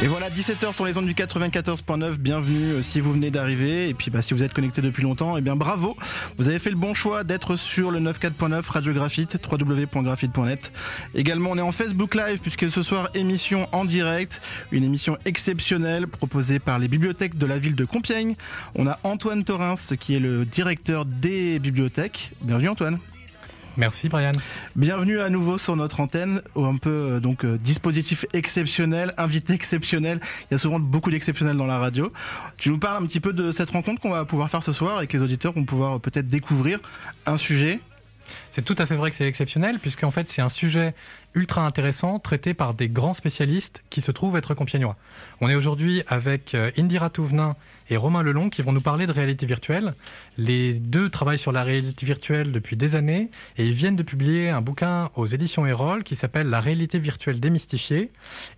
Et voilà, 17h sur les ondes du 94.9. Bienvenue euh, si vous venez d'arriver. Et puis bah, si vous êtes connecté depuis longtemps, eh bien bravo. Vous avez fait le bon choix d'être sur le 94.9 Radio Graphite, www.graphite.net. Également, on est en Facebook Live puisque ce soir, émission en direct. Une émission exceptionnelle proposée par les bibliothèques de la ville de Compiègne. On a Antoine Torins qui est le directeur des bibliothèques. Bienvenue Antoine. Merci Brian. Bienvenue à nouveau sur notre antenne, un peu euh, donc euh, dispositif exceptionnel, invité exceptionnel. Il y a souvent beaucoup d'exceptionnels dans la radio. Tu nous parles un petit peu de cette rencontre qu'on va pouvoir faire ce soir et que les auditeurs vont pouvoir euh, peut-être découvrir un sujet. C'est tout à fait vrai que c'est exceptionnel puisqu'en fait c'est un sujet ultra intéressant traité par des grands spécialistes qui se trouvent être compiègnois. On est aujourd'hui avec Indira Touvenin et Romain Lelong qui vont nous parler de réalité virtuelle. Les deux travaillent sur la réalité virtuelle depuis des années et ils viennent de publier un bouquin aux éditions Erol qui s'appelle La réalité virtuelle démystifiée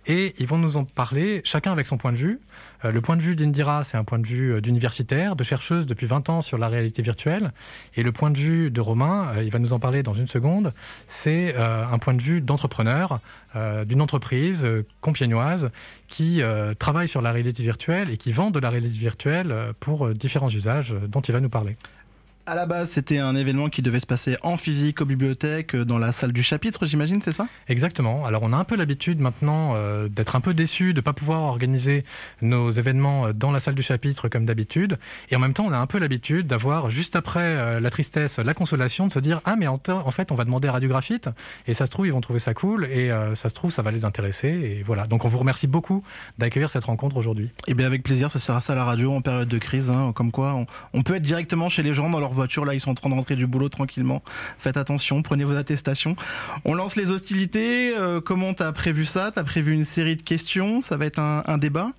et ils vont nous en parler chacun avec son point de vue. Euh, le point de vue d'Indira, c'est un point de vue euh, d'universitaire, de chercheuse depuis 20 ans sur la réalité virtuelle. Et le point de vue de Romain, euh, il va nous en parler dans une seconde, c'est un point de vue d'entrepreneur, d'une entreprise compiègnoise qui travaille sur la réalité virtuelle et qui vend de la réalité virtuelle pour différents usages dont il va nous parler. À la base, c'était un événement qui devait se passer en physique aux bibliothèques, euh, dans la salle du chapitre, j'imagine, c'est ça? Exactement. Alors, on a un peu l'habitude maintenant euh, d'être un peu déçu de ne pas pouvoir organiser nos événements euh, dans la salle du chapitre comme d'habitude. Et en même temps, on a un peu l'habitude d'avoir, juste après la tristesse, la consolation, de se dire Ah, mais en, fait, on va demander à Radiographite. Et ça se trouve, ils vont trouver ça cool. Et ça se trouve, ça va les intéresser. Et voilà. Donc, on vous remercie beaucoup d'accueillir cette rencontre aujourd'hui. Et eh bien, avec plaisir, ça sert à ça la radio en période de crise. Hein, comme quoi, on, on peut être directement chez les gens dans leur voiture, là, ils sont en train de rentrer du boulot tranquillement. Faites attention, prenez vos attestations. On lance les hostilités. Euh, comment t'as prévu ça? T'as prévu une série de questions? Ça va être un, débat?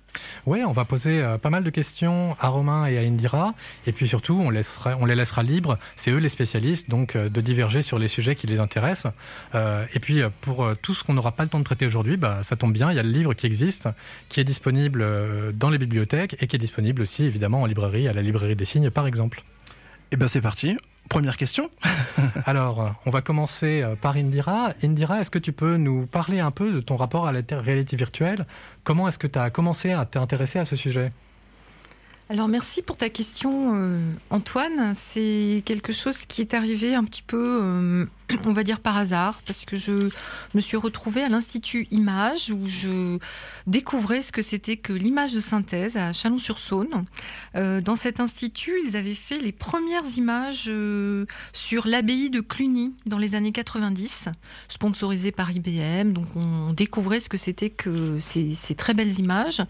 Oui, on va poser euh, pas mal de questions à Romain et à Indira, et puis surtout, on, les laissera libres, c'est eux les spécialistes, donc euh, de diverger sur les sujets qui les intéressent. et puis, pour tout ce qu'on n'aura pas le temps de traiter aujourd'hui, bah, ça tombe bien, il y a le livre qui existe, qui est disponible dans les bibliothèques, et qui est disponible aussi, évidemment, en librairie, à la librairie des signes, par exemple. Eh bien c'est parti. Première question. Alors, on va commencer euh, par Indira. Indira, est-ce que tu peux nous parler un peu de ton rapport à la réalité virtuelle? Comment est-ce que tu as commencé à t'intéresser à ce sujet? Alors merci pour ta question euh, Antoine. C'est quelque chose qui est arrivé un petit peu euh, on va dire par hasard, parce que je me suis retrouvée à l'Institut Image où je découvrais ce que c'était que l'image de synthèse à Chalon-sur-Saône. Euh, dans cet institut, ils avaient fait les premières images euh, sur l'abbaye de Cluny dans les années 90, sponsorisées par IBM. Donc on découvrait ce que c'était que ces, ces très belles images.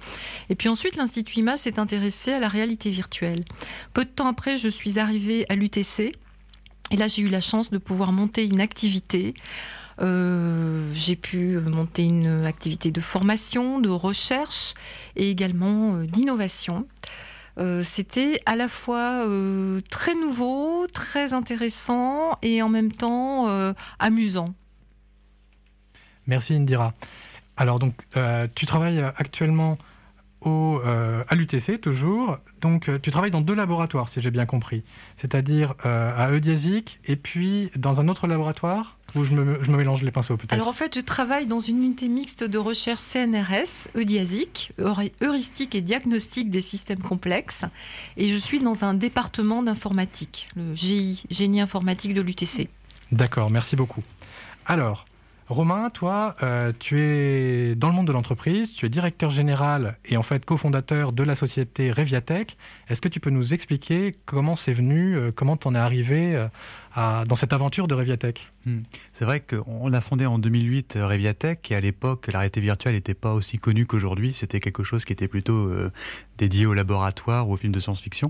Et puis ensuite, l'Institut Image s'est intéressé à la réalité virtuelle. Peu de temps après, je suis arrivée à l'UTC et là, j'ai eu la chance de pouvoir monter une activité. Euh, j'ai pu monter une activité de formation, de recherche et également euh, d'innovation. Euh, c'était à la fois très nouveau, très intéressant et en même temps amusant. Merci Indira. Alors donc, tu travailles actuellement au, à l'UTC toujours donc, euh, tu travailles dans deux laboratoires, si j'ai bien compris. C'est-à-dire euh, à Eudiasic et puis dans un autre laboratoire où je me, mélange les pinceaux peut-être Alors en fait, je travaille dans une unité mixte de recherche CNRS, Eudiasic, heuristique et diagnostic des systèmes complexes. Et je suis dans un département d'informatique, le GI, génie informatique de l'UTC. D'accord, merci beaucoup. Alors, Romain, toi, euh, tu es dans le monde de l'entreprise, tu es directeur général et en fait cofondateur de la société Reviatech. Est-ce que tu peux nous expliquer comment c'est venu, euh, comment tu en es arrivé dans cette aventure de Reviatech hmm. C'est vrai qu'on a fondé en 2008 euh, Reviatech et à l'époque la réalité virtuelle n'était pas aussi connue qu'aujourd'hui. C'était quelque chose qui était plutôt euh, dédié au laboratoire ou aux films de science-fiction.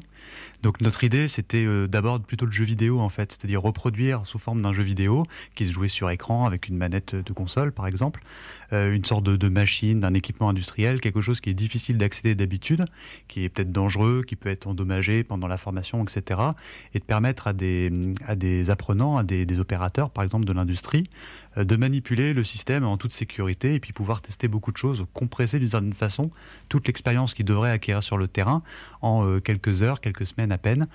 Donc notre idée c'était euh, d'abord plutôt le jeu vidéo en fait, c'est-à-dire reproduire sous forme d'un jeu vidéo qui se jouait sur écran avec une manette de console par exemple, une sorte de, de machine, d'un équipement industriel, quelque chose qui est difficile d'accéder d'habitude, qui est peut-être dangereux, qui peut être endommagé pendant la formation, etc. Et de permettre à des, à des des apprenants, à des, opérateurs, par exemple, de l'industrie, de manipuler le système en toute sécurité et puis pouvoir tester beaucoup de choses, compresser d'une certaine façon toute l'expérience qu'ils devraient acquérir sur le terrain en euh, quelques heures, quelques semaines à peine,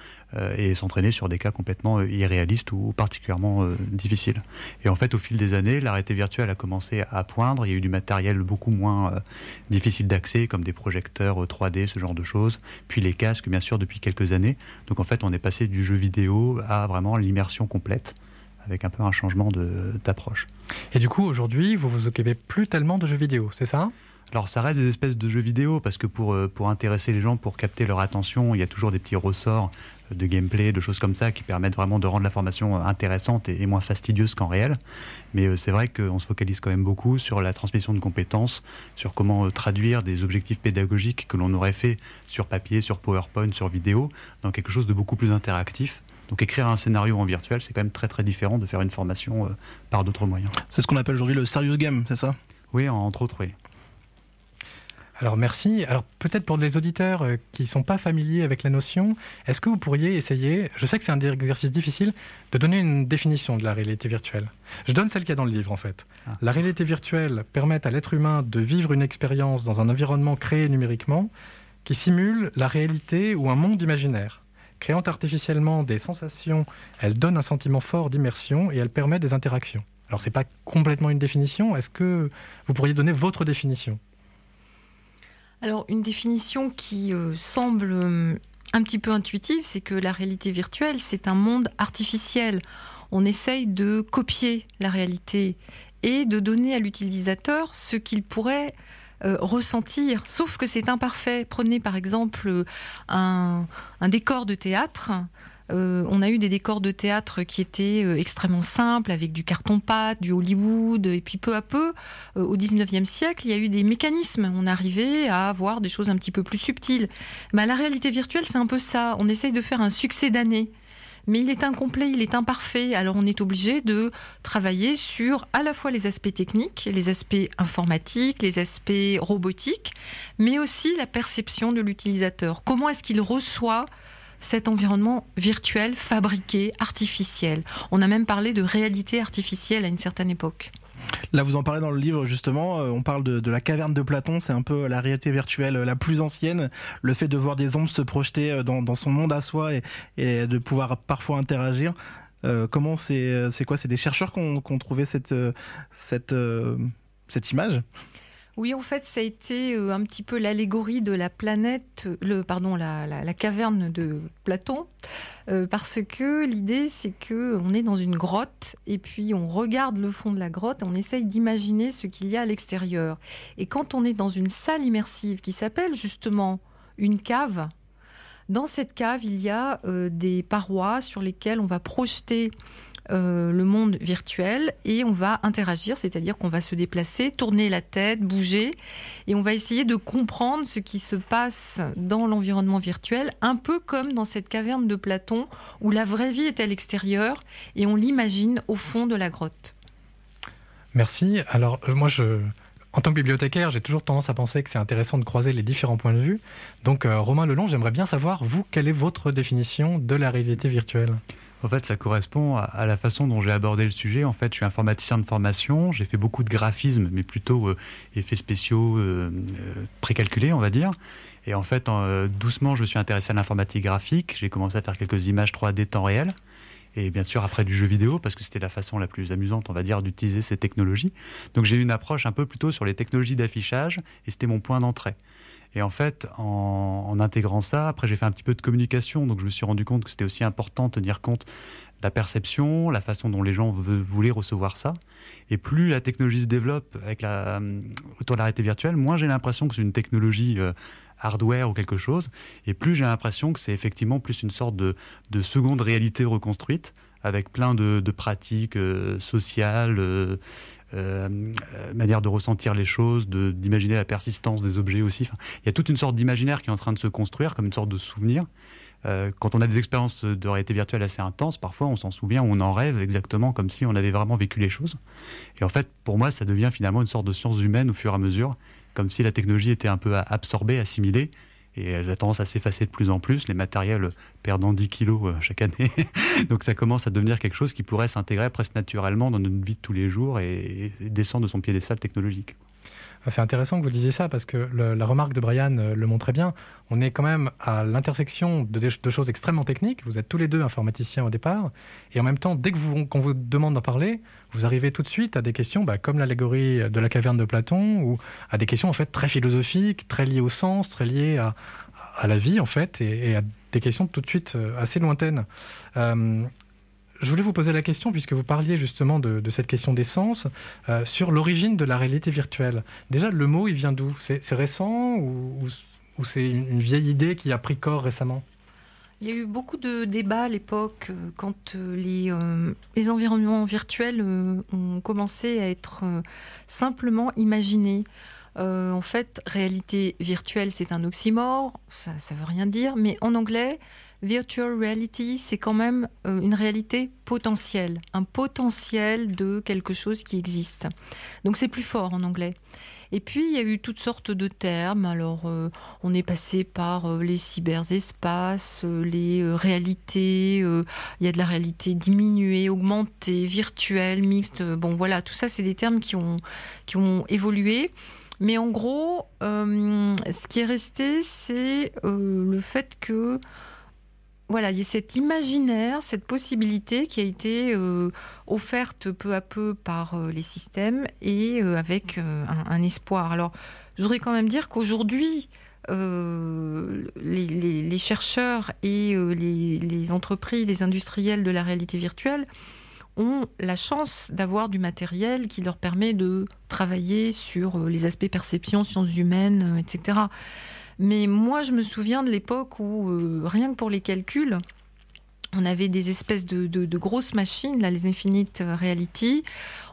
et s'entraîner sur des cas complètement irréalistes ou particulièrement difficiles. Et en fait, au fil des années, la réalité virtuelle a commencé à poindre. Il y a eu du matériel beaucoup moins difficile d'accès, comme des projecteurs 3D, ce genre de choses, puis les casques, bien sûr, depuis quelques années. Donc en fait, on est passé du jeu vidéo à vraiment l'immersion complète avec un peu un changement d'approche. Et du coup, aujourd'hui, vous vous occupez plus tellement de jeux vidéo, c'est ça? Alors ça reste des espèces de jeux vidéo parce que pour, euh, pour intéresser les gens, pour capter leur attention, il y a toujours des petits ressorts de gameplay, de choses comme ça qui permettent vraiment de rendre la formation intéressante et, moins fastidieuse qu'en réel. Mais euh, c'est vrai qu'on se focalise quand même beaucoup sur la transmission de compétences, sur comment euh, traduire des objectifs pédagogiques que l'on aurait fait sur papier, sur PowerPoint, sur vidéo, dans quelque chose de beaucoup plus interactif. Donc écrire un scénario en virtuel, c'est quand même très très différent de faire une formation euh, par d'autres moyens. C'est ce qu'on appelle aujourd'hui le serious game, c'est ça? Oui, entre autres, oui. Alors merci. Alors peut-être pour les auditeurs euh, qui ne sont pas familiers avec la notion, est-ce que vous pourriez essayer, je sais que c'est un exercice difficile, de donner une définition de la réalité virtuelle? Je donne celle qu'il y a dans le livre en fait. Ah. La réalité virtuelle permet à l'être humain de vivre une expérience dans un environnement créé numériquement qui simule la réalité ou un monde imaginaire. Créant artificiellement des sensations, elle donne un sentiment fort d'immersion et elle permet des interactions. Alors c'est pas complètement une définition, est-ce que vous pourriez donner votre définition? Alors, une définition qui euh, semble euh, un petit peu intuitive, c'est que la réalité virtuelle, c'est un monde artificiel. On essaye de copier la réalité et de donner à l'utilisateur ce qu'il pourrait euh, ressentir, sauf que c'est imparfait. Prenez par exemple un décor de théâtre. Euh, on a eu des décors de théâtre qui étaient euh, extrêmement simples, avec du carton-pâte, du Hollywood, et puis peu à peu, euh, au 19e siècle, il y a eu des mécanismes. On arrivait à avoir des choses un petit peu plus subtiles. Mais la réalité virtuelle, c'est un peu ça. On essaye de faire un succès d'année mais il est incomplet, il est imparfait. Alors on est obligé de travailler sur à la fois les aspects techniques, les aspects informatiques, les aspects robotiques, mais aussi la perception de l'utilisateur. Comment est-ce qu'il reçoit cet environnement virtuel, fabriqué, artificiel? On a même parlé de réalité artificielle à une certaine époque. Là, vous en parlez dans le livre justement. Euh, on parle de, la caverne de Platon. C'est un peu la réalité virtuelle la plus ancienne. Le fait de voir des ombres se projeter euh, dans, son monde à soi et, de pouvoir parfois interagir. Euh, comment c'est C'est quoi? C'est des chercheurs qui ont, trouvé cette cette image? Oui, en fait, ça a été euh, un petit peu l'allégorie de la planète, le, pardon, la, caverne de Platon, euh, parce que l'idée, c'est que on est dans une grotte et puis on regarde le fond de la grotte et on essaye d'imaginer ce qu'il y a à l'extérieur. Et quand on est dans une salle immersive qui s'appelle justement une cave, dans cette cave, il y a euh, des parois sur lesquelles on va projeter euh, le monde virtuel et on va interagir, c'est-à-dire qu'on va se déplacer, tourner la tête, bouger et on va essayer de comprendre ce qui se passe dans l'environnement virtuel, un peu comme dans cette caverne de Platon où la vraie vie est à l'extérieur et on l'imagine au fond de la grotte. Merci. Alors euh, moi je en tant que bibliothécaire, j'ai toujours tendance à penser que c'est intéressant de croiser les différents points de vue. Donc, euh, Romain Lelon, j'aimerais bien savoir, vous, quelle est votre définition de la réalité virtuelle? En fait, ça correspond à, la façon dont j'ai abordé le sujet. En fait, je suis informaticien de formation, j'ai fait beaucoup de graphisme, mais plutôt euh, effets spéciaux euh, euh, précalculés, on va dire. Et en fait, doucement, je me suis intéressé à l'informatique graphique. J'ai commencé à faire quelques images 3D temps réel. Et bien sûr, après du jeu vidéo, parce que c'était la façon la plus amusante, on va dire, d'utiliser ces technologies. Donc j'ai eu une approche un peu plutôt sur les technologies d'affichage, et c'était mon point d'entrée. Et en fait, en, intégrant ça, après j'ai fait un petit peu de communication, donc je me suis rendu compte que c'était aussi important de tenir compte de la perception, la façon dont les gens voulaient recevoir ça. Et plus la technologie se développe avec la, euh, autour de la réalité virtuelle, moins j'ai l'impression que c'est une technologie euh, hardware ou quelque chose, et plus j'ai l'impression que c'est effectivement plus une sorte de, seconde réalité reconstruite, avec plein de, pratiques euh, sociales manière de ressentir les choses, d'imaginer la persistance des objets aussi. il y a toute une sorte d'imaginaire qui est en train de se construire comme une sorte de souvenir. Euh, quand on a des expériences de réalité virtuelle assez intenses, parfois on s'en souvient, on en rêve exactement comme si on avait vraiment vécu les choses. Et en fait, pour moi, ça devient finalement une sorte de science humaine au fur et à mesure, comme si la technologie était un peu absorbée, assimilée, et elle a tendance à s'effacer de plus en plus, les matériels perdant 10 kilos chaque année. Donc ça commence à devenir quelque chose qui pourrait s'intégrer presque naturellement dans notre vie de tous les jours et, et descendre de son piédestal technologique. Ah, c'est intéressant que vous disiez ça parce que la remarque de Brian euh, le montrait bien. On est quand même à l'intersection de, choses extrêmement techniques. Vous êtes tous les deux informaticiens au départ. Et en même temps, dès qu'on vous, demande d'en parler, vous arrivez tout de suite à des questions bah, comme l'allégorie de la caverne de Platon ou à des questions en fait très philosophiques, très liées au sens, très liées à, la vie en fait et, à des questions tout de suite euh, assez lointaines. Euh, je voulais vous poser la question, puisque vous parliez justement de, cette question d'essence, euh, sur l'origine de la réalité virtuelle. Déjà, le mot, il vient d'où? C'est, récent ou, c'est une, vieille idée qui a pris corps récemment? Il y a eu beaucoup de débats à l'époque euh, quand euh, les, les, environnements virtuels ont commencé à être simplement imaginés. en fait, réalité virtuelle, c'est un oxymore, ça ne veut rien dire, mais en anglais, virtual reality, c'est quand même euh, une réalité potentielle, un potentiel de quelque chose qui existe. Donc c'est plus fort en anglais. Et puis, il y a eu toutes sortes de termes. Alors, euh, on est passé par euh, les cyberespaces, les réalités. il y a de la réalité diminuée, augmentée, virtuelle, mixte. Bon, voilà, tout ça, c'est des termes qui ont, qui ont évolué. Mais en gros, ce qui est resté, c'est le fait que voilà, il y a cet imaginaire, cette possibilité qui a été euh, offerte peu à peu par euh, les systèmes et euh, avec un, espoir. Alors, je voudrais quand même dire qu'aujourd'hui, les, chercheurs et les, les, entreprises, les industriels de la réalité virtuelle ont la chance d'avoir du matériel qui leur permet de travailler sur les aspects perception, sciences humaines, etc. Mais moi, je me souviens de l'époque où, euh, rien que pour les calculs, on avait des espèces de, grosses machines, là, les Infinite Reality.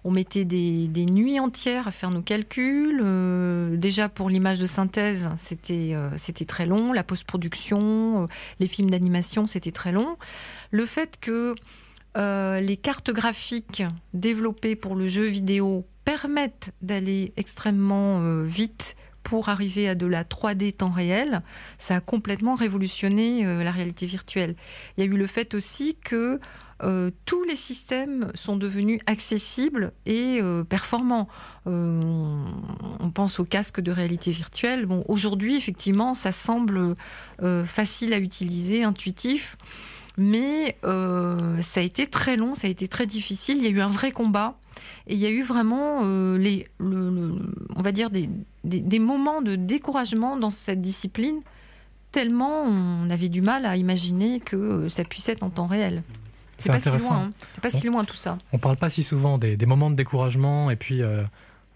On mettait des, nuits entières à faire nos calculs. Euh, déjà pour l'image de synthèse, c'était euh, c'était très long. La post-production, les films d'animation, c'était très long. Le fait que les cartes graphiques développées pour le jeu vidéo permettent d'aller extrêmement vite pour arriver à de la 3D temps réel, ça a complètement révolutionné euh, la réalité virtuelle. Il y a eu le fait aussi que euh, tous les systèmes sont devenus accessibles et euh, performants. on pense au casque de réalité virtuelle. Bon, aujourd'hui, effectivement, ça semble facile à utiliser, intuitif, mais ça a été très long, ça a été très difficile. Il y a eu un vrai combat et il y a eu vraiment, euh, les, on va dire, des, des, moments de découragement dans cette discipline, tellement on avait du mal à imaginer que euh, ça puisse être en temps réel. C'est pas si loin, hein. pas si loin tout ça. On parle pas si souvent des, des moments de découragement et puis euh,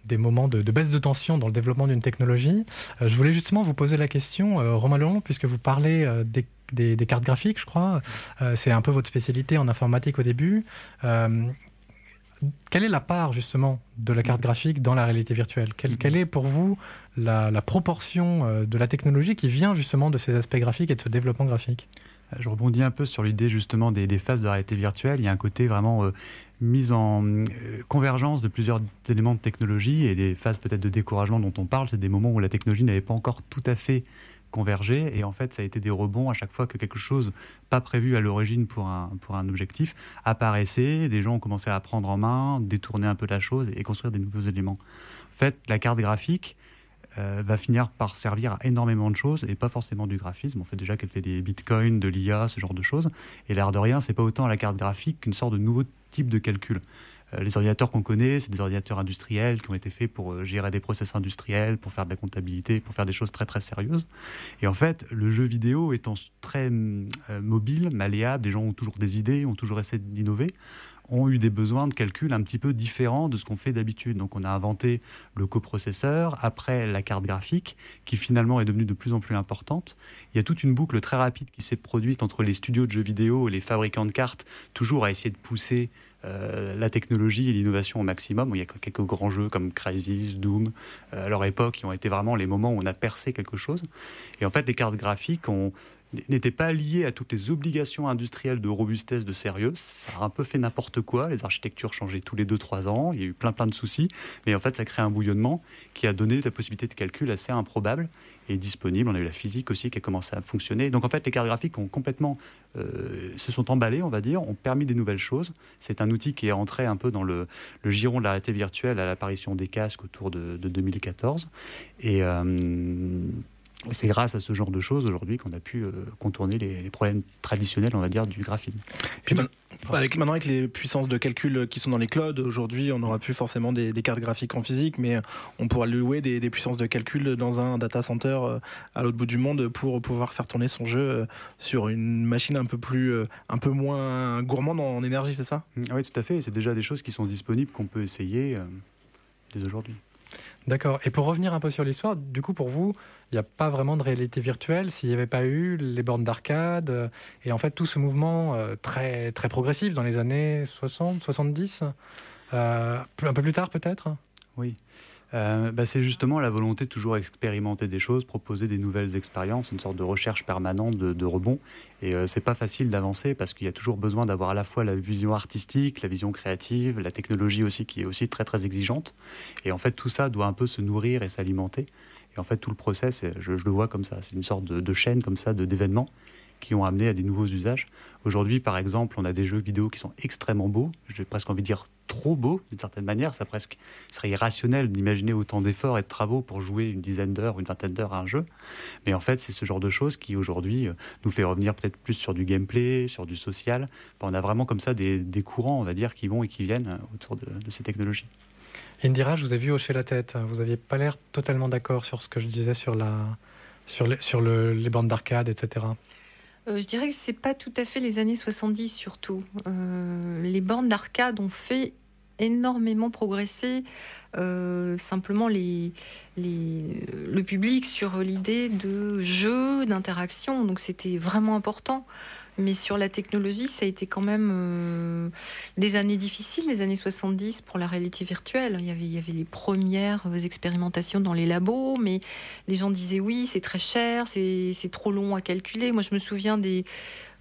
des moments de, baisse de tension dans le développement d'une technologie. je voulais justement vous poser la question, Romain Leon, puisque vous parlez des des, des, cartes graphiques, je crois. c'est un peu votre spécialité en informatique au début quelle est la part justement de la carte graphique dans la réalité virtuelle? Quelle, est pour vous la, proportion euh, de la technologie qui vient justement de ces aspects graphiques et de ce développement graphique? Je rebondis un peu sur l'idée justement des, phases de réalité virtuelle. Il y a un côté vraiment euh, mise en euh, convergence de plusieurs éléments de technologie et des phases peut-être de découragement dont on parle. C'est des moments où la technologie n'avait pas encore tout à fait converger. Et en fait, ça a été des rebonds à chaque fois que quelque chose pas prévu à l'origine pour un, pour un objectif apparaissait. Des gens ont commencé à prendre en main, détourner un peu la chose et construire des nouveaux éléments. En fait, la carte graphique euh, va finir par servir à énormément de choses et pas forcément du graphisme. On fait déjà qu'elle fait des bitcoins, de l'IA, ce genre de choses. Et l'air de rien, c'est pas autant la carte graphique qu'une sorte de nouveau type de calcul. Euh, les ordinateurs qu'on connaît, c'est des ordinateurs industriels qui ont été faits pour euh, gérer des process industriels, pour faire de la comptabilité, pour faire des choses très très sérieuses. Et en fait, le jeu vidéo étant très euh, mobile, malléable, les gens ont toujours des idées, ont toujours essayé d'innover ont eu des besoins de calcul un petit peu différents de ce qu'on fait d'habitude. Donc on a inventé le coprocesseur, après la carte graphique, qui finalement est devenue de plus en plus importante. Il y a toute une boucle très rapide qui s'est produite entre les studios de jeux vidéo et les fabricants de cartes, toujours à essayer de pousser euh, la technologie et l'innovation au maximum. Il y a quelques grands jeux comme Crysis, Doom, euh, à leur époque, qui ont été vraiment les moments où on a percé quelque chose. Et en fait, les cartes graphiques ont n'était pas lié à toutes les obligations industrielles de robustesse, de sérieux. Ça a un peu fait n'importe quoi. Les architectures changeaient tous les 2-3 ans. Il y a eu plein plein de soucis. Mais en fait, ça crée un bouillonnement qui a donné la possibilité de calcul assez improbable et disponible. On a eu la physique aussi qui a commencé à fonctionner. Donc en fait, les cartes graphiques ont complètement euh, se sont emballés, on va dire, ont permis des nouvelles choses. C'est un outil qui est entré un peu dans le, giron de la réalité virtuelle à l'apparition des casques autour de, 2014. Et euh, c'est grâce à ce genre de choses aujourd'hui qu'on a pu euh, contourner les, problèmes traditionnels, on va dire, du graphisme. Puis avec, maintenant, avec les puissances de calcul qui sont dans les clouds, aujourd'hui, on n'aura plus forcément des, cartes graphiques en physique, mais on pourra louer des, des, puissances de calcul dans un data center euh, à l'autre bout du monde pour pouvoir faire tourner son jeu euh, sur une machine un peu plus, un peu moins gourmande en énergie, c'est ça? Mmh, Oui, tout à fait. C'est déjà des choses qui sont disponibles qu'on peut essayer dès aujourd'hui. D'accord. Et pour revenir un peu sur l'histoire, du coup, pour vous, il n'y a pas vraiment de réalité virtuelle s'il n'y avait pas eu les bornes d'arcade euh, et en fait tout ce mouvement euh, très, très progressif dans les années 60, 70, euh, un peu plus tard peut-être? Oui. Euh, bah, c'est justement la volonté de toujours expérimenter des choses, proposer des nouvelles expériences, une sorte de recherche permanente de, rebond. Et euh, c'est pas facile d'avancer parce qu'il y a toujours besoin d'avoir à la fois la vision artistique, la vision créative, la technologie aussi qui est aussi très très exigeante. Et en fait, tout ça doit un peu se nourrir et s'alimenter. Et en fait, tout le process, je, le vois comme ça. C'est une sorte de, chaîne comme ça d'événements qui ont amené à des nouveaux usages. Aujourd'hui, par exemple, on a des jeux vidéo qui sont extrêmement beaux. J'ai presque envie de dire trop beaux, d'une certaine manière. Ça presque serait irrationnel d'imaginer autant d'efforts et de travaux pour jouer une dizaine d'heures, une vingtaine d'heures à un jeu. Mais en fait, c'est ce genre de choses qui aujourd'hui euh, nous fait revenir peut-être plus sur du gameplay, sur du social. on a vraiment comme ça des, courants, on va dire, qui vont et qui viennent euh, autour de, ces technologies. Indira, je vous ai vu hocher la tête. Vous n'aviez pas l'air totalement d'accord sur ce que je disais sur, la, sur, les, sur les bandes d'arcade, etc. Euh, je dirais que c'est pas tout à fait les années 70 surtout. Euh, les bornes d'arcade ont fait énormément progresser euh, simplement le public sur l'idée de jeu, d'interaction. Donc c'était vraiment important. Mais sur la technologie, ça a été quand même euh, des années difficiles, les années 70 pour la réalité virtuelle. Il y avait, les premières expérimentations dans les labos, mais les gens disaient oui, c'est très cher, c'est trop long à calculer. Moi, je me souviens des,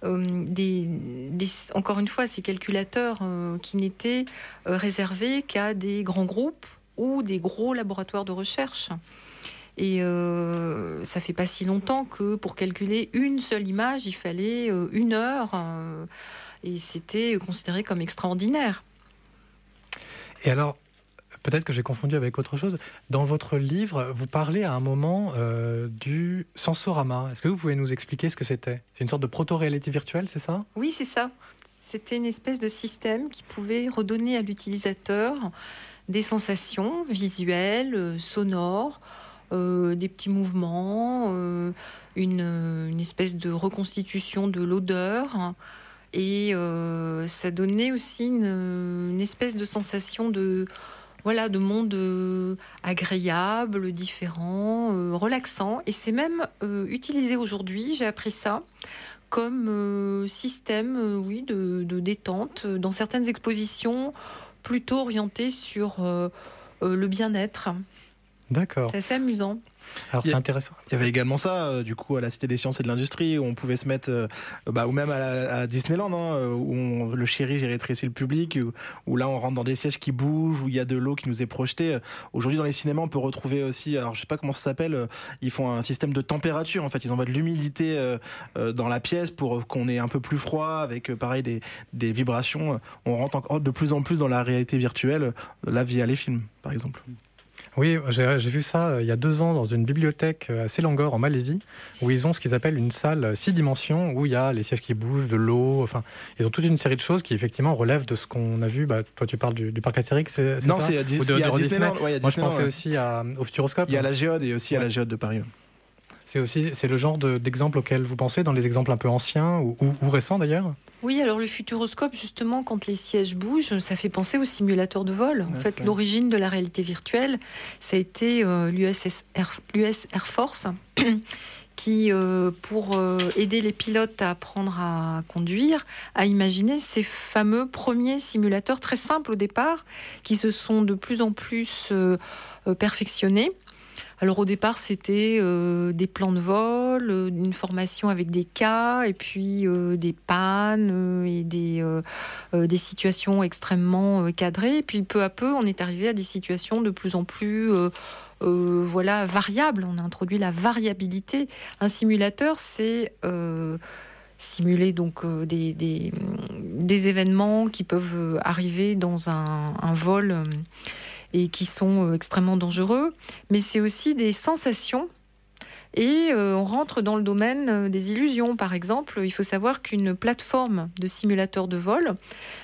euh, encore une fois, ces calculateurs euh, qui n'étaient réservés qu'à des grands groupes ou des gros laboratoires de recherche. Et euh, ça fait pas si longtemps que pour calculer une seule image, il fallait euh, une heure. Euh, et c'était considéré comme extraordinaire. Et alors, peut-être que j'ai confondu avec autre chose. Dans votre livre, vous parlez à un moment du sensorama. Est-ce que vous pouvez nous expliquer ce que c'était? C'est une sorte de proto-réalité virtuelle, c'est ça? Oui, c'est ça. C'était une espèce de système qui pouvait redonner à l'utilisateur des sensations visuelles, sonores, euh, des petits mouvements, euh, une, espèce de reconstitution de l'odeur. Et euh, ça donnait aussi une, espèce de sensation de, voilà, de monde agréable, différent, relaxant. Et c'est même utilisé aujourd'hui, j'ai appris ça, comme système oui, de, détente dans certaines expositions plutôt orientées sur le bien-être. D'accord. C'est assez amusant. Alors c'est intéressant. Il y avait également ça, euh, du coup, à la Cité des Sciences et de l'Industrie, où on pouvait se mettre, euh, bah, ou même à, Disneyland, hein, où le chéri j'ai rétréci le public, où, là on rentre dans des sièges qui bougent, où il y a de l'eau qui nous est projetée. Aujourd'hui dans les cinémas, on peut retrouver aussi, alors je sais pas comment ça s'appelle, euh, ils font un système de température. En fait, ils envoient de l'humidité dans la pièce pour qu'on ait un peu plus froid, avec pareil des, des vibrations. On rentre encore de plus en plus dans la réalité virtuelle, là via les films, par exemple. Oui, j'ai vu ça euh, il y a deux ans dans une bibliothèque euh, à Selangor en Malaisie, où ils ont ce qu'ils appellent une salle euh, six dimensions, où il y a les sièges qui bougent, de l'eau, enfin, ils ont toute une série de choses qui effectivement relèvent de ce qu'on a vu. Bah, toi, tu parles du, parc Astérix, c'est Non, c'est à, Disneyland. Moi, je pensais aussi au Futuroscope. Il y a la Géode et aussi à la Géode de Paris. C'est aussi c'est le genre d'exemple auquel vous pensez dans les exemples un peu anciens ou récents d'ailleurs oui, alors le futuroscope, justement, quand les sièges bougent, ça fait penser au simulateur de vol. En fait, l'origine de la réalité virtuelle, ça a été euh, l'US Air Force, qui, euh, pour euh, aider les pilotes à apprendre à conduire, a imaginé ces fameux premiers simulateurs très simples au départ, qui se sont de plus en plus perfectionnés. Alors au départ, c'était euh, des plans de vol, euh, une formation avec des cas, et puis euh, des pannes et des, situations extrêmement cadrées. Puis peu à peu, on est arrivé à des situations de plus en plus voilà, variables. On a introduit la variabilité. Un simulateur, c'est simuler donc des, événements qui peuvent arriver dans un vol et qui sont euh, extrêmement dangereux, mais c'est aussi des sensations. Et euh, on rentre dans le domaine euh, des illusions. Par exemple, il faut savoir qu'une plateforme de simulateur de vol,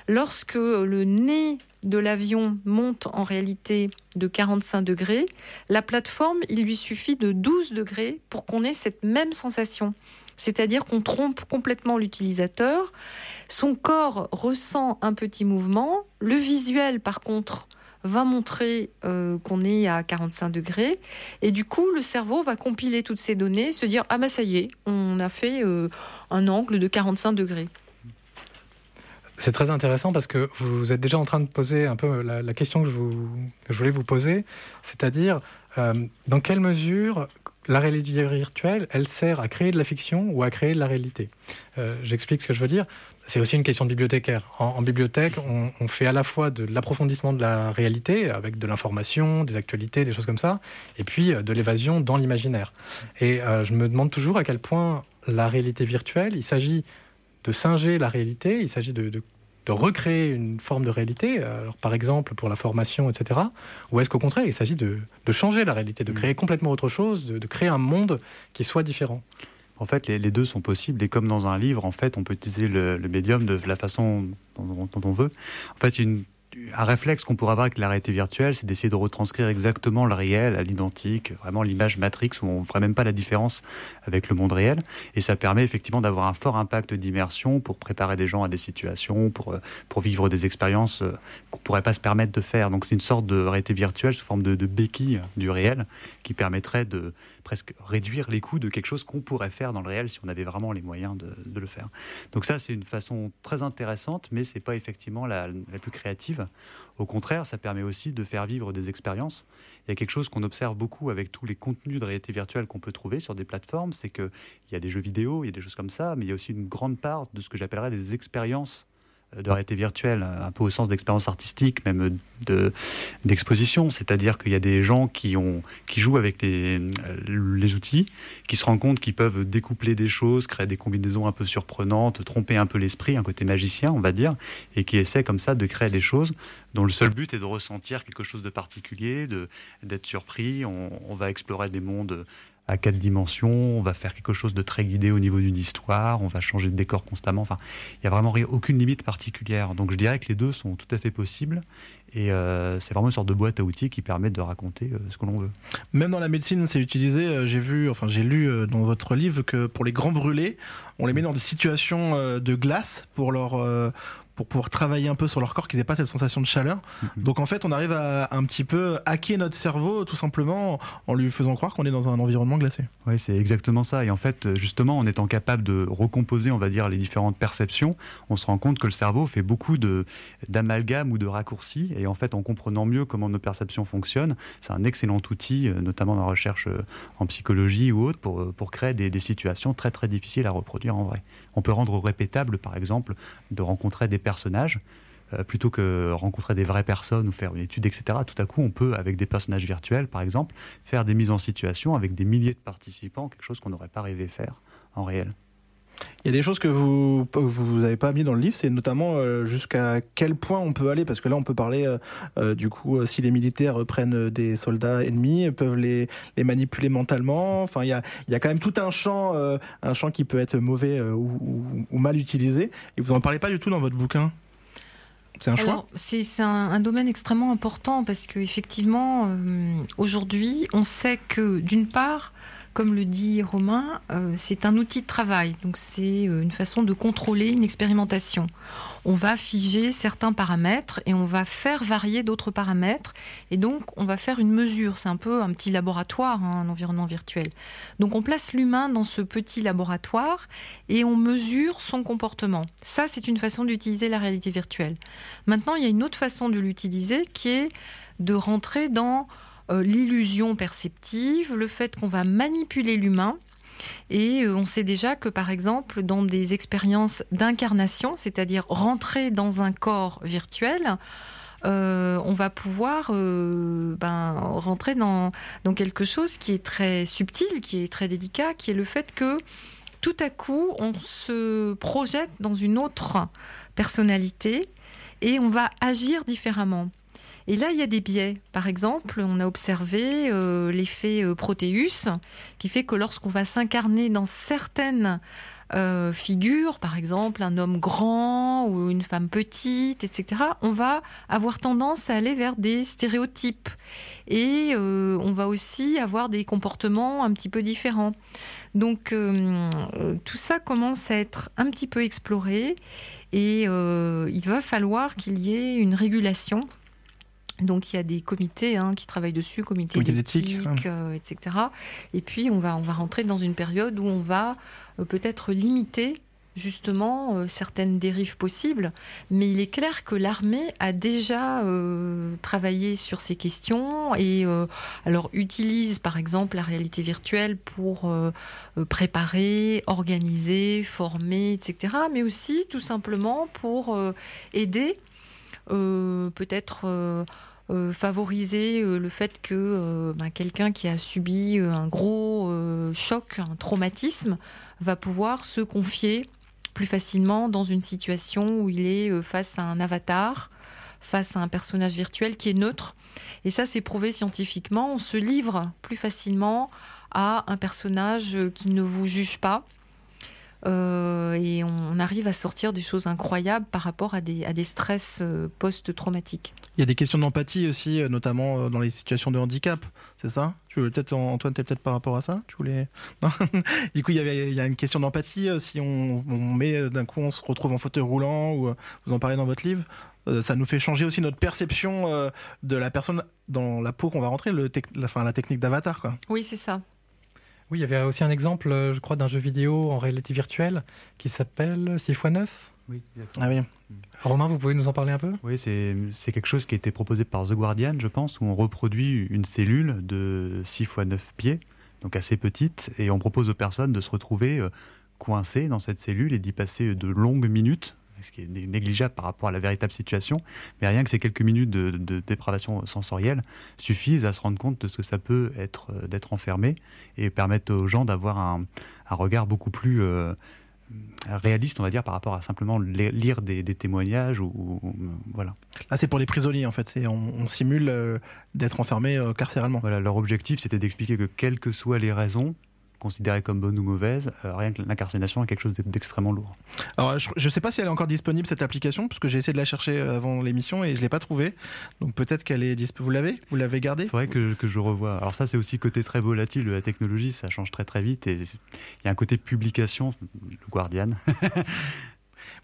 lorsque le nez de l'avion monte en réalité de 45 degrés, la plateforme, il lui suffit de 12 degrés pour qu'on ait cette même sensation. C'est-à-dire qu'on trompe complètement l'utilisateur. Son corps ressent un petit mouvement. Le visuel, par contre, va montrer euh, qu'on est à 45 degrés. Et du coup, le cerveau va compiler toutes ces données, se dire Ah ben ça y est, on a fait euh, un angle de 45 degrés. C'est très intéressant parce que vous êtes déjà en train de poser un peu la, question que je, vous, voulais vous poser, c'est-à-dire euh, dans quelle mesure la réalité virtuelle, elle sert à créer de la fiction ou à créer de la réalité? J'explique ce que je veux dire c'est aussi une question de bibliothécaire. En, bibliothèque, on, fait à la fois de l'approfondissement de la réalité, avec de l'information, des actualités, des choses comme ça, et puis euh, de l'évasion dans l'imaginaire. Et euh, je me demande toujours à quel point la réalité virtuelle, il s'agit de singer la réalité, il s'agit de, recréer une forme de réalité, alors par exemple pour la formation, etc. Ou est-ce qu'au contraire, il s'agit de, changer la réalité, de mmh. créer complètement autre chose, de créer un monde qui soit différent? En fait, les, deux sont possibles. Et comme dans un livre, en fait, on peut utiliser le, médium de la façon dont, dont, on veut. En fait, une, un réflexe qu'on pourrait avoir avec la réalité virtuelle, c'est d'essayer de retranscrire exactement le réel à l'identique, vraiment l'image Matrix où on ne ferait même pas la différence avec le monde réel. Et ça permet effectivement d'avoir un fort impact d'immersion pour préparer des gens à des situations, pour, euh, pour vivre des expériences euh, qu'on ne pourrait pas se permettre de faire. Donc c'est une sorte de réalité virtuelle sous forme de, béquille du réel qui permettrait de presque réduire les coûts de quelque chose qu'on pourrait faire dans le réel si on avait vraiment les moyens de, de le faire. Donc ça, c'est une façon très intéressante, mais c'est pas effectivement la, la plus créative. Au contraire, ça permet aussi de faire vivre des expériences. Il y a quelque chose qu'on observe beaucoup avec tous les contenus de réalité virtuelle qu'on peut trouver sur des plateformes, c'est qu'il y a des jeux vidéo, il y a des choses comme ça, mais il y a aussi une grande part de ce que j'appellerais des expériences de réalité virtuelle, un peu au sens d'expérience artistique, même de d'exposition. C'est-à-dire qu'il y a des gens qui ont qui jouent avec les, les outils, qui se rendent compte qu'ils peuvent découpler des choses, créer des combinaisons un peu surprenantes, tromper un peu l'esprit, un côté magicien, on va dire, et qui essaient comme ça de créer des choses dont le seul but est de ressentir quelque chose de particulier, de d'être surpris. On va explorer des mondes à quatre dimensions, on va faire quelque chose de très guidé au niveau d'une histoire, on va changer de décor constamment. Enfin, il n'y a vraiment aucune limite particulière. Donc je dirais que les deux sont tout à fait possibles et euh, c'est vraiment une sorte de boîte à outils qui permet de raconter euh, ce que l'on veut. Même dans la médecine, c'est utilisé. Euh, j'ai vu, enfin j'ai lu dans votre livre que pour les grands brûlés, on les met dans des situations de glace pour leur pour pouvoir travailler un peu sur leur corps, qu'ils n'aient pas cette sensation de chaleur. Mhm. Donc en fait, on arrive à un petit peu hacker notre cerveau tout simplement en lui faisant croire qu'on est dans un environnement glacé. Oui, c'est exactement ça. Et en fait, justement, en étant capable de recomposer, on va dire, les différentes perceptions, on se rend compte que le cerveau fait beaucoup d'amalgames ou de raccourcis. Et en fait, en comprenant mieux comment nos perceptions fonctionnent, c'est un excellent outil, euh, notamment dans la recherche euh, en psychologie ou autre, pour, euh, pour créer des, des situations très très difficiles à reproduire en vrai. On peut rendre répétable, par exemple, de rencontrer des personnages, euh, plutôt que rencontrer des vraies personnes ou faire une étude, etc. Tout à coup, on peut, avec des personnages virtuels, par exemple, faire des mises en situation avec des milliers de participants, quelque chose qu'on n'aurait pas rêvé faire en réel. Il y a des choses que vous vous avez pas mis dans le livre, c'est notamment euh, jusqu'à quel point on peut aller, parce que là on peut parler euh, euh, du coup si les militaires prennent des soldats ennemis, peuvent les, les manipuler mentalement. Enfin, il y a, il y a quand même tout un champ, un champ qui peut être mauvais ou, mal utilisé. Et vous en parlez pas du tout dans votre bouquin. C'est un choix? C'est un, un, domaine extrêmement important parce qu'effectivement, aujourd'hui, on sait que d'une part, comme le dit Romain, euh, c'est un outil de travail, donc c'est euh, une façon de contrôler une expérimentation. On va figer certains paramètres et on va faire varier d'autres paramètres, et donc on va faire une mesure. C'est un peu un petit laboratoire, hein, un environnement virtuel. Donc on place l'humain dans ce petit laboratoire et on mesure son comportement. Ça, c'est une façon d'utiliser la réalité virtuelle. Maintenant, il y a une autre façon de l'utiliser qui est de rentrer dans l'illusion perceptive, le fait qu'on va manipuler l'humain. Et on sait déjà que, par exemple, dans des expériences d'incarnation, c'est-à-dire rentrer dans un corps virtuel, on va pouvoir ben, rentrer dans, dans, quelque chose qui est très subtil, qui est très délicat, qui est le fait que tout à coup, on se projette dans une autre personnalité et on va agir différemment. Et là, il y a des biais. Par exemple, on a observé euh, l'effet euh, Proteus, qui fait que lorsqu'on va s'incarner dans certaines euh, figures, par exemple un homme grand ou une femme petite, etc., on va avoir tendance à aller vers des stéréotypes. Et on va aussi avoir des comportements un petit peu différents. Donc tout ça commence à être un petit peu exploré. Et il va falloir qu'il y ait une régulation. Donc il y a des comités hein, qui travaillent dessus, comités d'éthique, euh, etc. Et puis on va, on va rentrer dans une période où on va euh, peut-être limiter justement euh, certaines dérives possibles, mais il est clair que l'armée a déjà euh, travaillé sur ces questions et euh, alors utilise par exemple la réalité virtuelle pour préparer, organiser, former, etc., mais aussi tout simplement pour aider, peut-être favoriser le fait que ben, quelqu'un qui a subi un gros choc, un traumatisme, va pouvoir se confier plus facilement dans une situation où il est euh, face à un avatar, face à un personnage virtuel qui est neutre. Et ça, c'est prouvé scientifiquement. On se livre plus facilement à un personnage qui ne vous juge pas, euh, et on arrive à sortir des choses incroyables par rapport à des, à des stress euh, post-traumatiques. Il y a des questions d'empathie aussi, euh, notamment dans les situations de handicap, c'est ça? Tu peut-être Antoine, tu peut-être par rapport à ça? Tu voulais Du coup, il y, avait, il y a une question d'empathie. Si on, met d'un coup, on se retrouve en fauteuil roulant, ou vous en parlez dans votre livre, ça nous fait changer aussi notre perception de la personne dans la peau qu'on va rentrer, le la technique d'avatar. Quoi. Oui, c'est ça. Oui, il y avait aussi un exemple, euh, je crois, d'un jeu vidéo en réalité virtuelle qui s'appelle 6x9. Oui, Ah oui. Romain, vous pouvez nous en parler un peu? Oui, c'est quelque chose qui a été proposé par The Guardian, je pense, où on reproduit une cellule de 6 x 9 pieds, donc assez petite, et on propose aux personnes de se retrouver euh, coincées dans cette cellule et d'y passer de longues minutes ce qui est négligeable par rapport à la véritable situation, mais rien que ces quelques minutes de, dépravation sensorielle suffisent à se rendre compte de ce que ça peut être euh, d'être enfermé et permettre aux gens d'avoir un, regard beaucoup plus euh, réaliste, on va dire, par rapport à simplement lire des, témoignages ou, voilà. Là, c'est pour les prisonniers en fait. C'est on, simule euh, d'être enfermé carcéralement. Voilà, leur objectif, c'était d'expliquer que quelles que soient les raisons, considérée comme bonne ou mauvaise, euh, rien que l'incarcération est quelque chose d'extrêmement lourd. Alors, je ne sais pas si elle est encore disponible cette application, parce que j'ai essayé de la chercher euh, avant l'émission et je l'ai pas trouvée. Donc peut-être qu'elle est disponible. Vous l'avez? Vous l'avez gardée? Il faudrait que, que, je revoie. Alors ça, c'est aussi côté très volatile de la technologie, ça change très très vite et il y a un côté publication, le Guardian.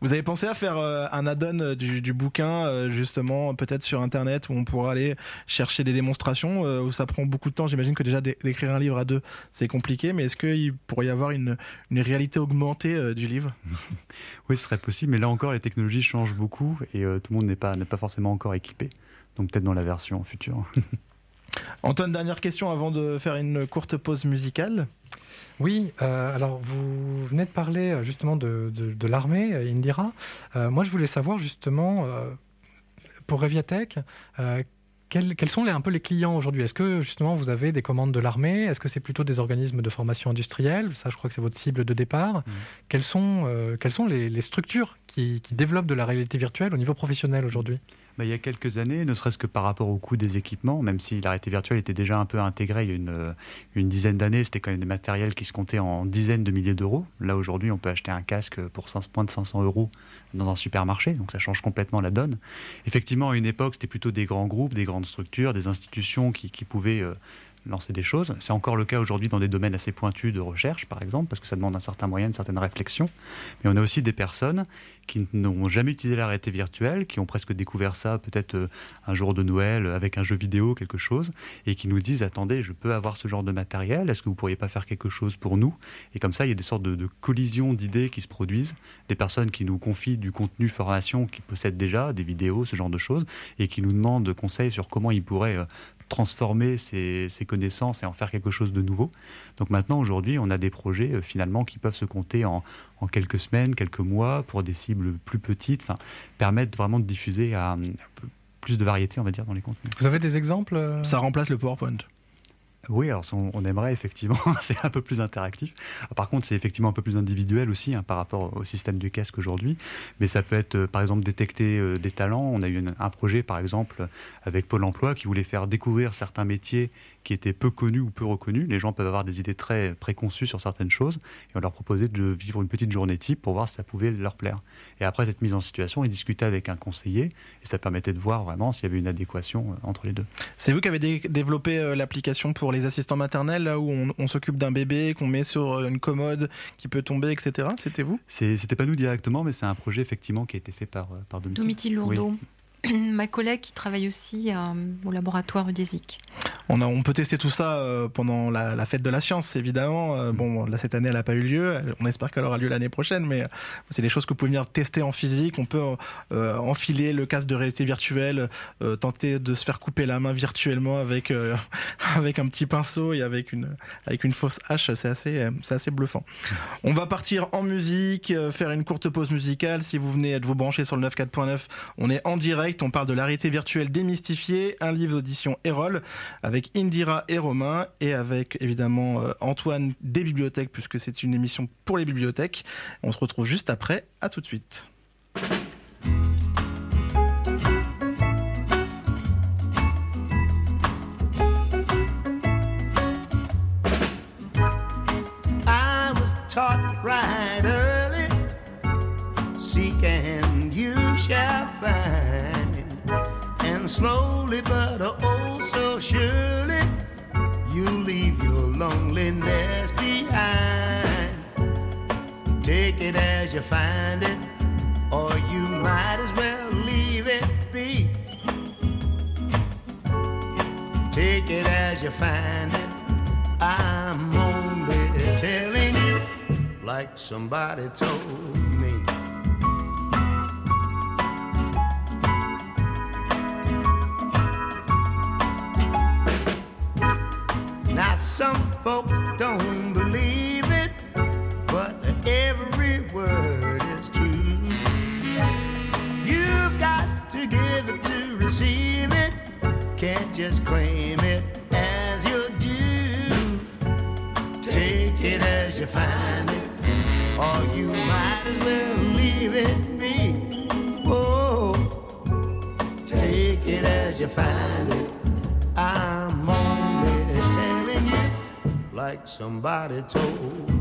Vous avez pensé à faire euh, un add-on euh, du, bouquin, euh, justement, peut-être sur Internet, où on pourra aller chercher des démonstrations, où ça prend beaucoup de temps. J'imagine que déjà d'écrire un livre à deux, c'est compliqué, mais est-ce qu'il pourrait y avoir une, réalité augmentée du livre? Oui, ce serait possible, mais là encore, les technologies changent beaucoup et tout le monde n'est pas, pas forcément encore équipé. Donc peut-être dans la version future. Antoine, dernière question avant de faire une courte pause musicale. Oui, euh, alors vous venez de parler euh, justement de, l'armée, euh, Indira. moi, je voulais savoir justement, pour Reviatech, quels, sont les, un peu les clients aujourd'hui? Est-ce que justement vous avez des commandes de l'armée? Est-ce que c'est plutôt des organismes de formation industrielle? Ça, je crois que c'est votre cible de départ. Mmh. Quelles sont, quelles sont les, structures qui, qui, développent de la réalité virtuelle au niveau professionnel aujourd'hui? Il y a quelques années, ne serait-ce que par rapport au coût des équipements, même si la réalité virtuelle était déjà un peu intégrée il y a une, euh, une dizaine d'années, c'était quand même des matériels qui se comptaient en dizaines de milliers d'euros. Là, aujourd'hui, on peut acheter un casque pour 5, moins de 500 euros dans un supermarché, donc ça change complètement la donne. Effectivement, à une époque, c'était plutôt des grands groupes, des grandes structures, des institutions qui, qui pouvaient... Euh, lancer des choses. C'est encore le cas aujourd'hui dans des domaines assez pointus de recherche, par exemple, parce que ça demande un certain moyen, une certaine réflexion. Mais on a aussi des personnes qui n'ont jamais utilisé la réalité virtuelle, qui ont presque découvert ça peut-être euh, un jour de Noël avec un jeu vidéo, quelque chose, et qui nous disent attendez, je peux avoir ce genre de matériel, est-ce que vous pourriez pas faire quelque chose pour nous? Et comme ça, il y a des sortes de, collisions d'idées qui se produisent, des personnes qui nous confient du contenu formation qu'ils possèdent déjà, des vidéos, ce genre de choses, et qui nous demandent conseils sur comment ils pourraient euh, transformer ces, connaissances et en faire quelque chose de nouveau. Donc maintenant, aujourd'hui, on a des projets euh, finalement qui peuvent se compter en, quelques semaines, quelques mois pour des cibles plus petites, enfin, permettre vraiment de diffuser à, plus de variété, on va dire, dans les contenus. Vous avez des exemples euh? Ça remplace le PowerPoint. Oui, alors on, aimerait effectivement, c'est un peu plus interactif. Par contre, c'est effectivement un peu plus individuel aussi hein, par rapport au système du casque aujourd'hui. Mais ça peut être, euh, par exemple, détecter euh, des talents. On a eu un projet, par exemple, avec Pôle Emploi qui voulait faire découvrir certains métiers qui étaient peu connus ou peu reconnus. Les gens peuvent avoir des idées très préconçues sur certaines choses et on leur proposait de vivre une petite journée type pour voir si ça pouvait leur plaire. Et après cette mise en situation, ils discutaient avec un conseiller et ça permettait de voir vraiment s'il y avait une adéquation euh, entre les deux. C'est vous qui avez développé euh, l'application pour les assistants maternels, là où on, s'occupe d'un bébé, qu'on met sur euh, une commode qui peut tomber, etc. C'était vous? C'était pas nous directement, mais c'est un projet effectivement qui a été fait par, par Domitil. Lourdeau. ma collègue qui travaille aussi euh, au laboratoire UDESIC. On, on peut tester tout ça euh, pendant la, fête de la science, évidemment. Euh, bon, cette année, elle n'a pas eu lieu. On espère qu'elle aura lieu l'année prochaine, mais c'est des choses que vous pouvez venir tester en physique. On peut enfiler le casque de réalité virtuelle, tenter de se faire couper la main virtuellement avec, avec un petit pinceau et avec une, avec une fausse hache. C'est assez, c'est assez bluffant. On va partir en musique, faire une courte pause musicale. Si vous venez de vous brancher sur le 94.9, on est en direct on parle de l'arrêté virtuelle démystifiée, un livre d'audition Erol avec Indira et Romain et avec évidemment euh, Antoine des bibliothèques puisque c'est une émission pour les bibliothèques. On se retrouve juste après. À tout de suite. But oh so surely you leave your loneliness behind. Take it as you find it, or you might as well leave it be. Take it as you find it. I'm only telling you like somebody told Some folks don't believe it, but every word is true. You've got to give it to receive it, can't just claim it as your due. Take it as you find it, or you might as well leave it be. Oh, take it as you find it. I'm like somebody told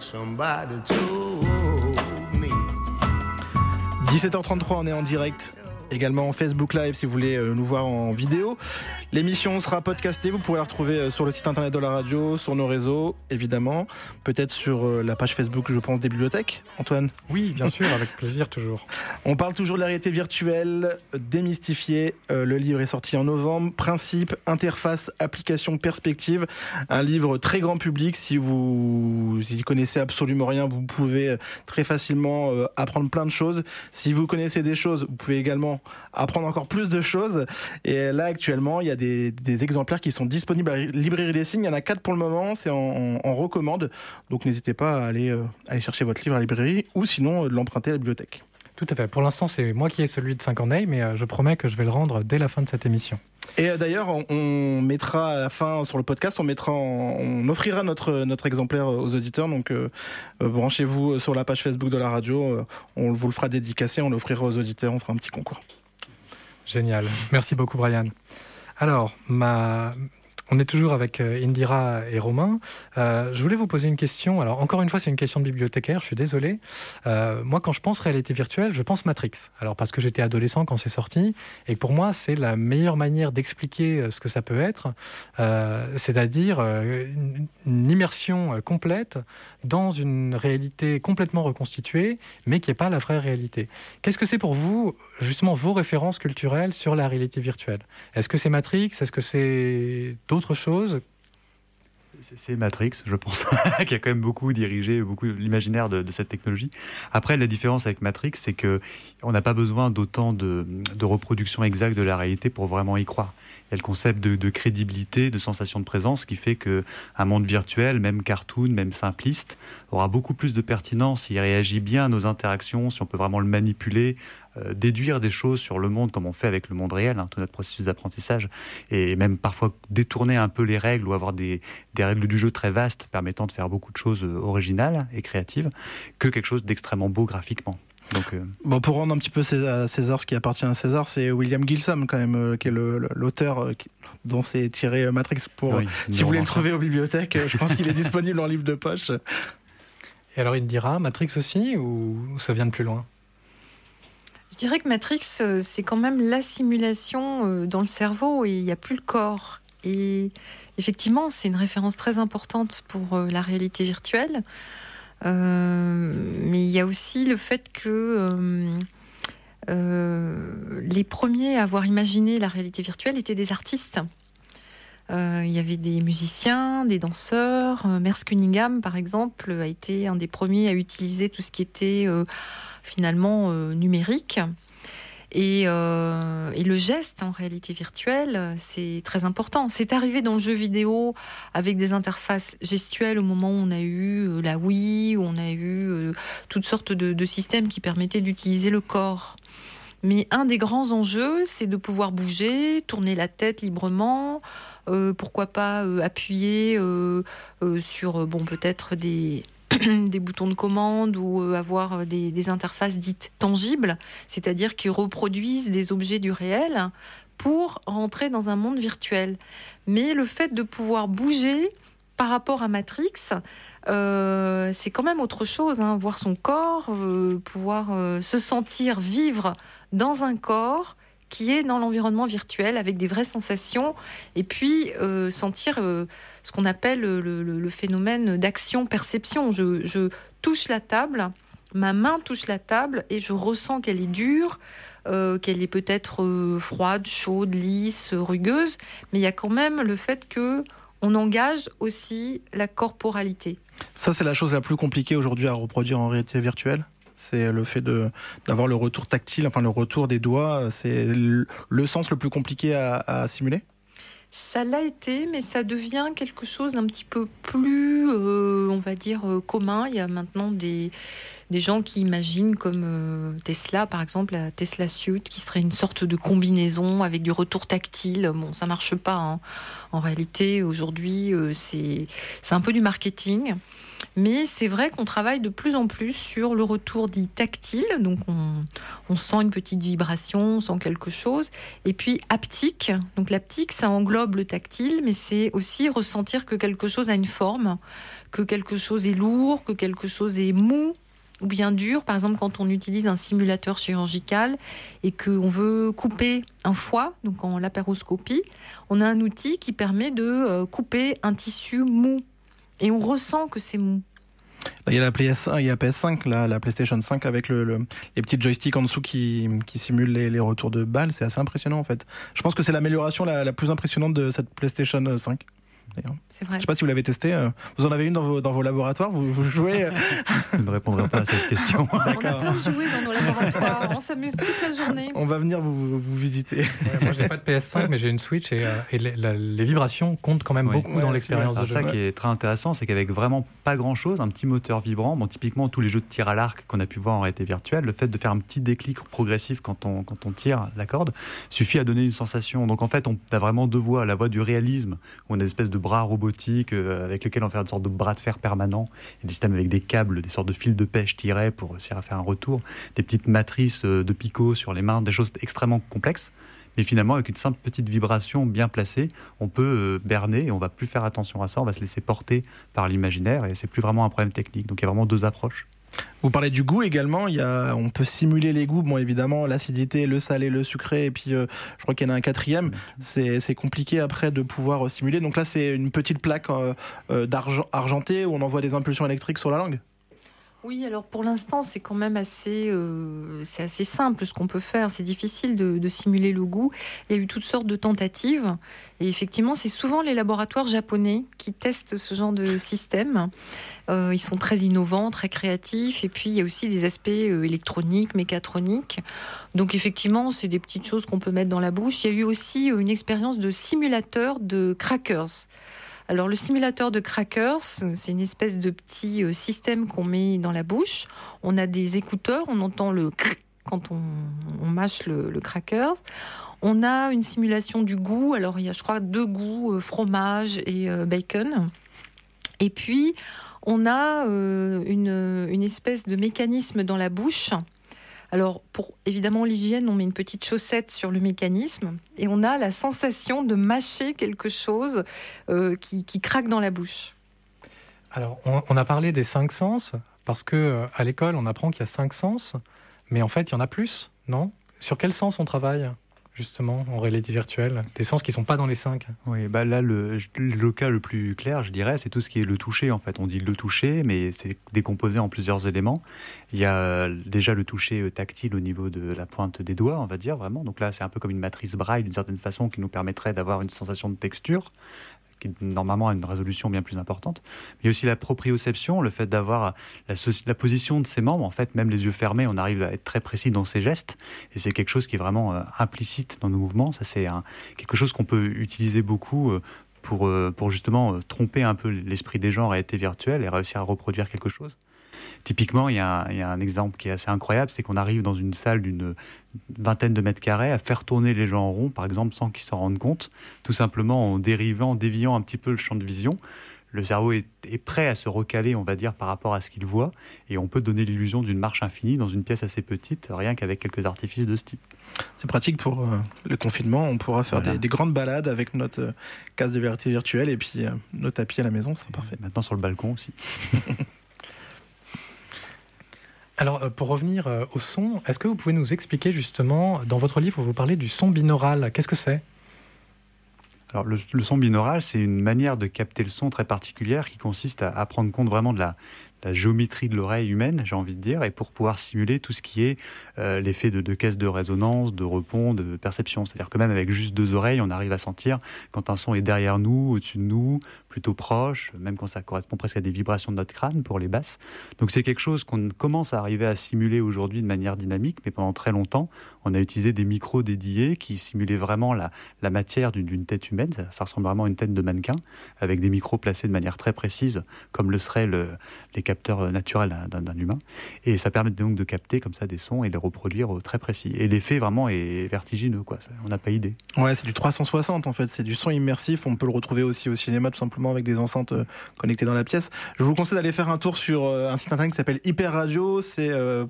somebody told me. 17h33, on est en direct également en Facebook Live si vous voulez euh, nous voir en vidéo. L'émission sera podcastée, vous pourrez la retrouver euh, sur le site internet de la radio, sur nos réseaux, évidemment, peut-être sur euh, la page Facebook, je pense, des bibliothèques. Antoine Oui, bien sûr, avec plaisir toujours. On parle toujours de la réalité virtuelle, démystifiée. le livre est sorti en novembre. Principe, interface, application, perspective. Un livre très grand public. Si vous y connaissez absolument rien, vous pouvez très facilement apprendre plein de choses. Si vous connaissez des choses, vous pouvez également apprendre encore plus de choses. Et là, actuellement, il y a des, exemplaires qui sont disponibles à Librairie des Signes. Il y en a quatre pour le moment. C'est en, recommande. Donc n'hésitez pas à aller, euh, aller chercher votre livre à la librairie ou sinon euh, l'emprunter à la bibliothèque. Tout à fait. Pour l'instant, c'est moi qui ai celui de Saint-Corneille, mais euh, je promets que je vais le rendre dès la fin de cette émission. Et d'ailleurs, on, mettra à la fin sur le podcast, on mettra, on offrira notre notre exemplaire aux auditeurs. Donc branchez-vous sur la page Facebook de la radio. on vous le fera dédicacer, on l'offrira aux auditeurs, on fera un petit concours. Génial. Merci beaucoup, Brian. Alors, on est toujours avec euh, Indira et Romain. Euh, je voulais vous poser une question. Alors, encore une fois, c'est une question de bibliothécaire, je suis désolé. Euh, moi, quand je pense réalité virtuelle, je pense Matrix. Alors, parce que j'étais adolescent quand c'est sorti, et pour moi, c'est la meilleure manière d'expliquer ce que ça peut être, c'est-à-dire une, immersion complète dans une réalité complètement reconstituée, mais qui n'est pas la vraie réalité. Qu'est-ce que c'est pour vous, justement, vos références culturelles sur la réalité virtuelle Est-ce que c'est Matrix? Est-ce que c'est d'autres autre chose c'est Matrix, je pense, qui a quand même beaucoup dirigé beaucoup l'imaginaire de, cette technologie. Après, la différence avec Matrix, c'est que on n'a pas besoin d'autant de, de, reproduction exacte de la réalité pour vraiment y croire. Il y a le concept de, crédibilité, de sensation de présence, qui fait que un monde virtuel, même cartoon, même simpliste, aura beaucoup plus de pertinence s'il réagit bien à nos interactions, si on peut vraiment le manipuler, euh, déduire des choses sur le monde comme on fait avec le monde réel, hein, tout notre processus d'apprentissage, et même parfois détourner un peu les règles ou avoir des, des, règles du jeu très vastes permettant de faire beaucoup de choses euh, originales et créatives, que quelque chose d'extrêmement beau graphiquement. Donc, euh, Bon, pour rendre un petit peu à César ce qui appartient à César, c'est William Gilson quand même, qui est l'auteur dont s'est tiré Matrix. Pour, si vous voulez le trouver aux bibliothèques, je pense qu'il est disponible en livre de poche. Et alors il dira Matrix aussi ou ça vient de plus loin? Dirais que Matrix, euh, c'est quand même la simulation euh, dans le cerveau et il n'y a plus le corps. Et effectivement, c'est une référence très importante pour euh, la réalité virtuelle. mais il y a aussi le fait que les premiers à avoir imaginé la réalité virtuelle étaient des artistes. il y avait des musiciens, des danseurs. Merce Cunningham, par exemple, a été un des premiers à utiliser tout ce qui était finalement euh, numérique. Euh, et, le geste en réalité virtuelle, c'est très important. C'est arrivé dans le jeu vidéo avec des interfaces gestuelles au moment où on a eu euh, la Wii, où on a eu toutes sortes de, systèmes qui permettaient d'utiliser le corps. Mais un des grands enjeux, c'est de pouvoir bouger, tourner la tête librement, pourquoi pas appuyer sur bon peut-être des des boutons de commande ou euh, avoir euh, des, interfaces dites tangibles, c'est-à-dire qui reproduisent des objets du réel pour rentrer dans un monde virtuel. Mais le fait de pouvoir bouger par rapport à Matrix, euh, c'est quand même autre chose. Hein. Voir son corps, pouvoir se sentir vivre dans un corps qui est dans l'environnement virtuel avec des vraies sensations et puis sentir ce qu'on appelle le, phénomène d'action-perception. Je, touche la table, ma main touche la table et je ressens qu'elle est dure, euh, qu'elle est peut-être euh, froide, chaude, lisse, rugueuse, mais il y a quand même le fait que on engage aussi la corporalité. Ça, c'est la chose la plus compliquée aujourd'hui à reproduire en réalité virtuelle c'est le fait d'avoir le retour tactile, enfin le retour des doigts, c'est le, sens le plus compliqué à simuler ça l'a été, mais ça devient quelque chose d'un petit peu plus, euh, on va dire, euh, commun. Il y a maintenant des, des gens qui imaginent comme euh, Tesla, par exemple, la Tesla Suit, qui serait une sorte de combinaison avec du retour tactile. Bon, ça marche pas. Hein. En réalité, aujourd'hui, c'est un peu du marketing. Mais c'est vrai qu'on travaille de plus en plus sur le retour dit tactile, donc on, sent une petite vibration, on sent quelque chose. Et puis haptique, donc l'haptique, ça englobe le tactile, mais c'est aussi ressentir que quelque chose a une forme, que quelque chose est lourd, que quelque chose est mou, ou bien dur. Par exemple, quand on utilise un simulateur chirurgical et qu'on veut couper un foie, donc en lapéroscopie, on a un outil qui permet de euh, couper un tissu mou. Et on ressent que c'est mou. il y a la PS1, il y a PS5, la PlayStation 5 avec le, les petits joysticks en dessous qui, qui simulent les, retours de balles. C'est assez impressionnant en fait. Je pense que c'est l'amélioration la, la, plus impressionnante de cette PlayStation 5. C'est vrai. Je sais pas si vous l'avez testé. Euh, vous en avez une dans vos, dans vos laboratoires vous, vous jouez euh Je ne répondrai pas à cette question. On a plein de jouets dans nos laboratoires. On s'amuse toute la journée. On va venir vous, vous visiter. moi, j'ai pas de PS5, mais j'ai une Switch et, euh, et les, les, vibrations comptent quand même beaucoup ouais, dans l'expérience de jeu. Ça qui est très intéressant, c'est qu'avec vraiment pas grand chose, un petit moteur vibrant, bon, typiquement tous les jeux de tir à l'arc qu'on a pu voir en réalité virtuelle, le fait de faire un petit déclic progressif quand on, quand on tire la corde suffit à donner une sensation. Donc en fait, on a vraiment deux voix la voix du réalisme, où on a une espèce de bras robotique euh, avec lequel on fait une sorte de bras de fer permanent, et des systèmes avec des câbles, des sortes de fils de pêche tirés pour réussir à faire un retour, des petites matrices euh, de picots sur les mains, des choses extrêmement complexes. Mais finalement, avec une simple petite vibration bien placée, on peut euh, berner et on va plus faire attention à ça, on va se laisser porter par l'imaginaire et c'est plus vraiment un problème technique. Donc il y a vraiment deux approches. Vous parlez du goût également. Il y a, on peut simuler les goûts. Bon, évidemment, l'acidité, le salé, le sucré, et puis euh, je crois qu'il y en a un quatrième. C'est compliqué après de pouvoir euh, simuler. Donc là, c'est une petite plaque euh, euh d'argent argenté où on envoie des impulsions électriques sur la langue. Oui, alors pour l'instant, c'est quand même assez, euh, assez simple ce qu'on peut faire. C'est difficile de, de, simuler le goût. Il y a eu toutes sortes de tentatives. Et effectivement, c'est souvent les laboratoires japonais qui testent ce genre de système. Euh, ils sont très innovants, très créatifs. Et puis, il y a aussi des aspects euh, électroniques, mécatroniques. Donc, effectivement, c'est des petites choses qu'on peut mettre dans la bouche. Il y a eu aussi une expérience de simulateur de crackers. Alors le simulateur de crackers, c'est une espèce de petit euh, système qu'on met dans la bouche. On a des écouteurs, on entend le quand on, mâche le, le, crackers. On a une simulation du goût. Alors il y a, je crois, deux goûts, euh, fromage et euh, bacon. Et puis on a une, une espèce de mécanisme dans la bouche alors, pour évidemment l'hygiène, on met une petite chaussette sur le mécanisme et on a la sensation de mâcher quelque chose euh, qui, craque dans la bouche. Alors, on, on, a parlé des cinq sens parce que euh, à l'école, on apprend qu'il y a cinq sens, mais en fait, il y en a plus, non? Sur quel sens on travaille? Justement en réalité virtuelle Des sens qui ne sont pas dans les cinq Oui, bah là, le, le, cas le plus clair, je dirais, c'est tout ce qui est le toucher. En fait, on dit le toucher, mais c'est décomposé en plusieurs éléments. Il y a déjà le toucher tactile au niveau de la pointe des doigts, on va dire vraiment. Donc là, c'est un peu comme une matrice braille d'une certaine façon qui nous permettrait d'avoir une sensation de texture qui normalement a une résolution bien plus importante. Mais aussi la proprioception, le fait d'avoir la, position de ses membres. En fait, même les yeux fermés, on arrive à être très précis dans ses gestes. Et c'est quelque chose qui est vraiment euh, implicite dans nos mouvements. Ça, c'est quelque chose qu'on peut utiliser beaucoup. Euh, pour, euh, pour justement tromper un peu l'esprit des gens en réalité virtuelle et réussir à reproduire quelque chose. Typiquement, il y, a un, il y, a un exemple qui est assez incroyable, c'est qu'on arrive dans une salle d'une vingtaine de mètres carrés à faire tourner les gens en rond, par exemple, sans qu'ils s'en rendent compte, tout simplement en dérivant, en déviant un petit peu le champ de vision. Le cerveau est, est prêt à se recaler, on va dire, par rapport à ce qu'il voit, et on peut donner l'illusion d'une marche infinie dans une pièce assez petite, rien qu'avec quelques artifices de ce type. C'est pratique pour euh, le confinement. On pourra faire voilà. des, des, grandes balades avec notre euh, case de vérité virtuelle et puis euh, nos tapis à la maison, c'est parfait. Maintenant sur le balcon aussi. Alors, euh, pour revenir euh, au son, est-ce que vous pouvez nous expliquer justement, dans votre livre, vous parlez du son binaural. Qu'est-ce que c'est? Alors le, son binaural, c'est une manière de capter le son très particulière qui consiste à prendre compte vraiment de la, la géométrie de l'oreille humaine, j'ai envie de dire, et pour pouvoir simuler tout ce qui est euh, l'effet de, de caisse de résonance, de repos, de perception. C'est-à-dire que même avec juste deux oreilles, on arrive à sentir quand un son est derrière nous, au-dessus de nous, plutôt proche, même quand ça correspond presque à des vibrations de notre crâne pour les basses. Donc c'est quelque chose qu'on commence à arriver à simuler aujourd'hui de manière dynamique, mais pendant très longtemps, on a utilisé des micros dédiés qui simulaient vraiment la, matière d'une tête humaine. Ça, ça, ressemble vraiment à une tête de mannequin, avec des micros placés de manière très précise, comme le seraient le, les capteurs naturels d'un humain. Et ça permet donc de capter comme ça des sons et les reproduire très précis. Et l'effet vraiment est vertigineux, quoi. On n'a pas idée. Ouais, c'est du 360 en fait. C'est du son immersif. On peut le retrouver aussi au cinéma, tout simplement avec des enceintes euh, connectées dans la pièce. Je vous conseille d'aller faire un tour sur euh, un site internet qui s'appelle Hyper Radio. C'est euh,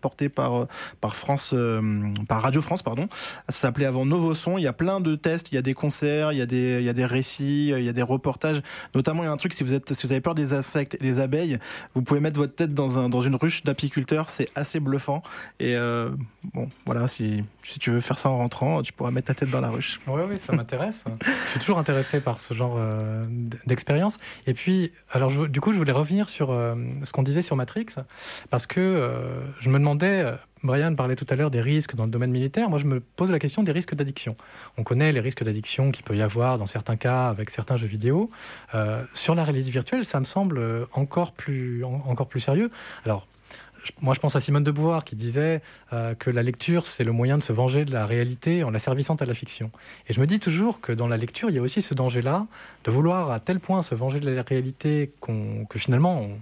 porté par, par France, euh, par Radio France, pardon. Ça s'appelait avant Novo Son. Il y a plein de tests. Il y a des concerts, il y a des, il y a des récits, il y a des reportages. Notamment, il y a un truc si vous êtes, si vous avez peur des insectes et des abeilles, Vous pouvez mettre votre tête dans, un, dans une ruche d'apiculteur, c'est assez bluffant. Et bon, voilà, si, si tu veux faire ça en rentrant, tu pourras mettre ta tête dans la ruche. Oui, oui, ça m'intéresse. je suis toujours intéressé par ce genre d'expérience. Et puis, alors du coup, je voulais revenir sur ce qu'on disait sur Matrix, parce que je me demandais Brian parlait tout à l'heure des risques dans le domaine militaire. Moi, je me pose la question des risques d'addiction. On connaît les risques d'addiction qu'il peut y avoir dans certains cas avec certains jeux vidéo. Euh, sur la réalité virtuelle, ça me semble encore plus, encore plus sérieux. Alors, moi, je pense à Simone de Beauvoir qui disait euh, que la lecture, c'est le moyen de se venger de la réalité en la servissant à la fiction. Et je me dis toujours que dans la lecture, il y a aussi ce danger-là de vouloir à tel point se venger de la réalité que finalement, on,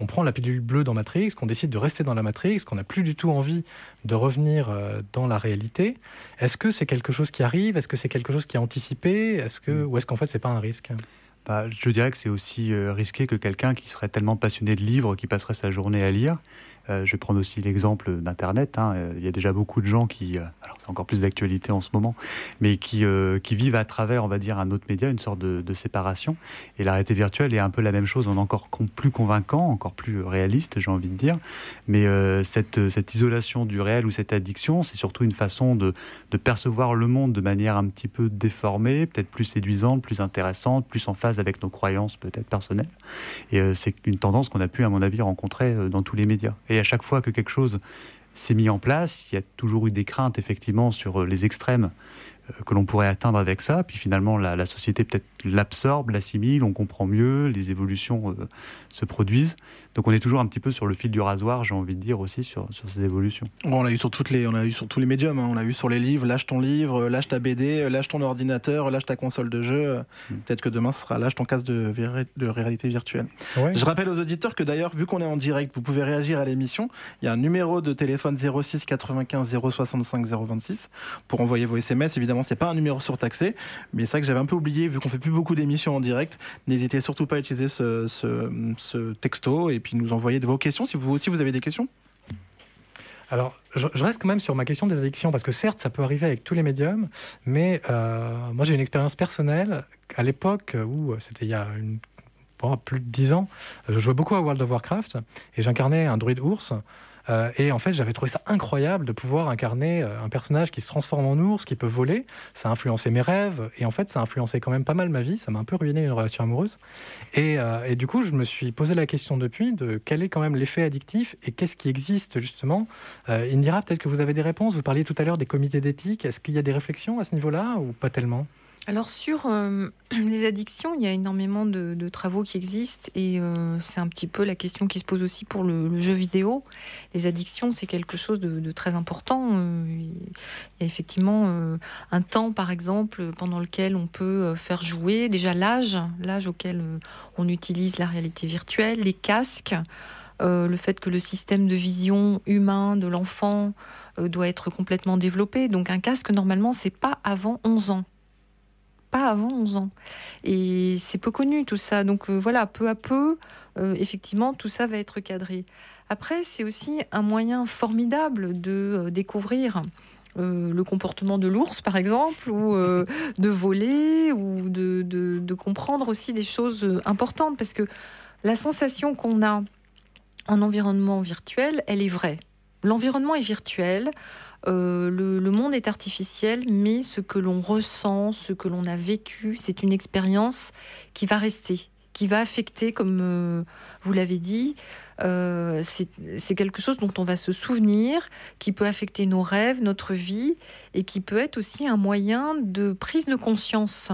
on prend la pilule bleue dans Matrix, qu'on décide de rester dans la Matrix, qu'on n'a plus du tout envie de revenir euh, dans la réalité. Est-ce que c'est quelque chose qui arrive? Est-ce que c'est quelque chose qui est anticipé? Est-ce que, mm. Ou est-ce qu'en fait, c'est pas un risque? Bah, je dirais que c'est aussi euh, risqué que quelqu'un qui serait tellement passionné de livres, qui passerait sa journée à lire, je vais prendre aussi l'exemple d'Internet. Hein. Euh, il y a déjà beaucoup de gens qui, euh, alors c'est encore plus d'actualité en ce moment, mais qui, vivent à travers, on va dire, un autre média, une sorte de, séparation. Et la réalité virtuelle est un peu la même chose, en encore plus convaincant, encore plus réaliste, j'ai envie de dire. Mais cette, isolation du réel ou cette addiction, c'est surtout une façon de, de percevoir le monde de manière un petit peu déformée, peut-être plus séduisante, plus intéressante, plus en phase avec nos croyances peut-être personnelles. Et c'est une tendance qu'on a pu, à mon avis, rencontrer dans tous les médias. À chaque fois que quelque chose s'est mis en place, il y a toujours eu des craintes effectivement sur les extrêmes euh, que l'on pourrait atteindre avec ça. Puis finalement, la, société peut-être l'absorbe, l'assimile, on comprend mieux, les évolutions euh, se produisent. Donc on est toujours un petit peu sur le fil du rasoir, j'ai envie de dire aussi sur, sur ces évolutions. on l'a eu sur toutes les, on a eu sur tous les médiums. Hein. On l'a eu sur les livres. Lâche ton livre, lâche ta BD, lâche ton ordinateur, lâche ta console de jeu. Hmm. Peut-être que demain ce sera lâche ton casque de, de réalité virtuelle. Je rappelle aux auditeurs que d'ailleurs, vu qu'on est en direct, vous pouvez réagir à l'émission. Il y a un numéro de téléphone 06 95 065 026 pour envoyer vos SMS. Évidemment, c'est pas un numéro surtaxé, mais c'est vrai que j'avais un peu oublié vu qu'on fait plus beaucoup d'émissions en direct. N'hésitez surtout pas à utiliser ce, texto et puis nous envoyer de vos questions si vous aussi vous avez des questions. Alors, je, reste quand même sur ma question des addictions, parce que certes, ça peut arriver avec tous les médiums, mais euh, moi j'ai une expérience personnelle. À l'époque où euh, c'était il y a plus de dix ans, je jouais beaucoup à World of Warcraft et j'incarnais un druide ours. Euh, et en fait, j'avais trouvé ça incroyable de pouvoir incarner euh, un personnage qui se transforme en ours, qui peut voler. Ça a influencé mes rêves. Et en fait, ça a influencé quand même pas mal ma vie. Ça m'a un peu ruiné une relation amoureuse. Et, euh, et, du coup, je me suis posé la question depuis de quel est quand même l'effet addictif et qu'est-ce qui existe justement. Indira, peut-être que vous avez des réponses. Vous parliez tout à l'heure des comités d'éthique. Est-ce qu'il y a des réflexions à ce niveau-là ou pas tellement? Alors sur euh, les addictions, il y a énormément de, travaux qui existent et euh, c'est un petit peu la question qui se pose aussi pour le, jeu vidéo. Les addictions, c'est quelque chose de, très important. Euh, il y a effectivement un temps, par exemple, pendant lequel on peut faire jouer déjà l'âge, l'âge auquel on utilise la réalité virtuelle, les casques. le fait que le système de vision humain de l'enfant doit être complètement développé. Donc un casque, normalement, c'est pas avant 11 ans pas avant 11 ans. Et c'est peu connu tout ça. Donc euh, voilà, peu à peu, euh, effectivement, tout ça va être cadré. Après, c'est aussi un moyen formidable de euh, découvrir le comportement de l'ours, par exemple, ou de voler, ou de, de, comprendre aussi des choses importantes, parce que la sensation qu'on a en environnement virtuel, elle est vraie. L'environnement est virtuel, euh, le, monde est artificiel, mais ce que l'on ressent, ce que l'on a vécu, c'est une expérience qui va rester, qui va affecter, comme euh, vous l'avez dit. Euh, c'est quelque chose dont on va se souvenir, qui peut affecter nos rêves, notre vie, et qui peut être aussi un moyen de prise de conscience.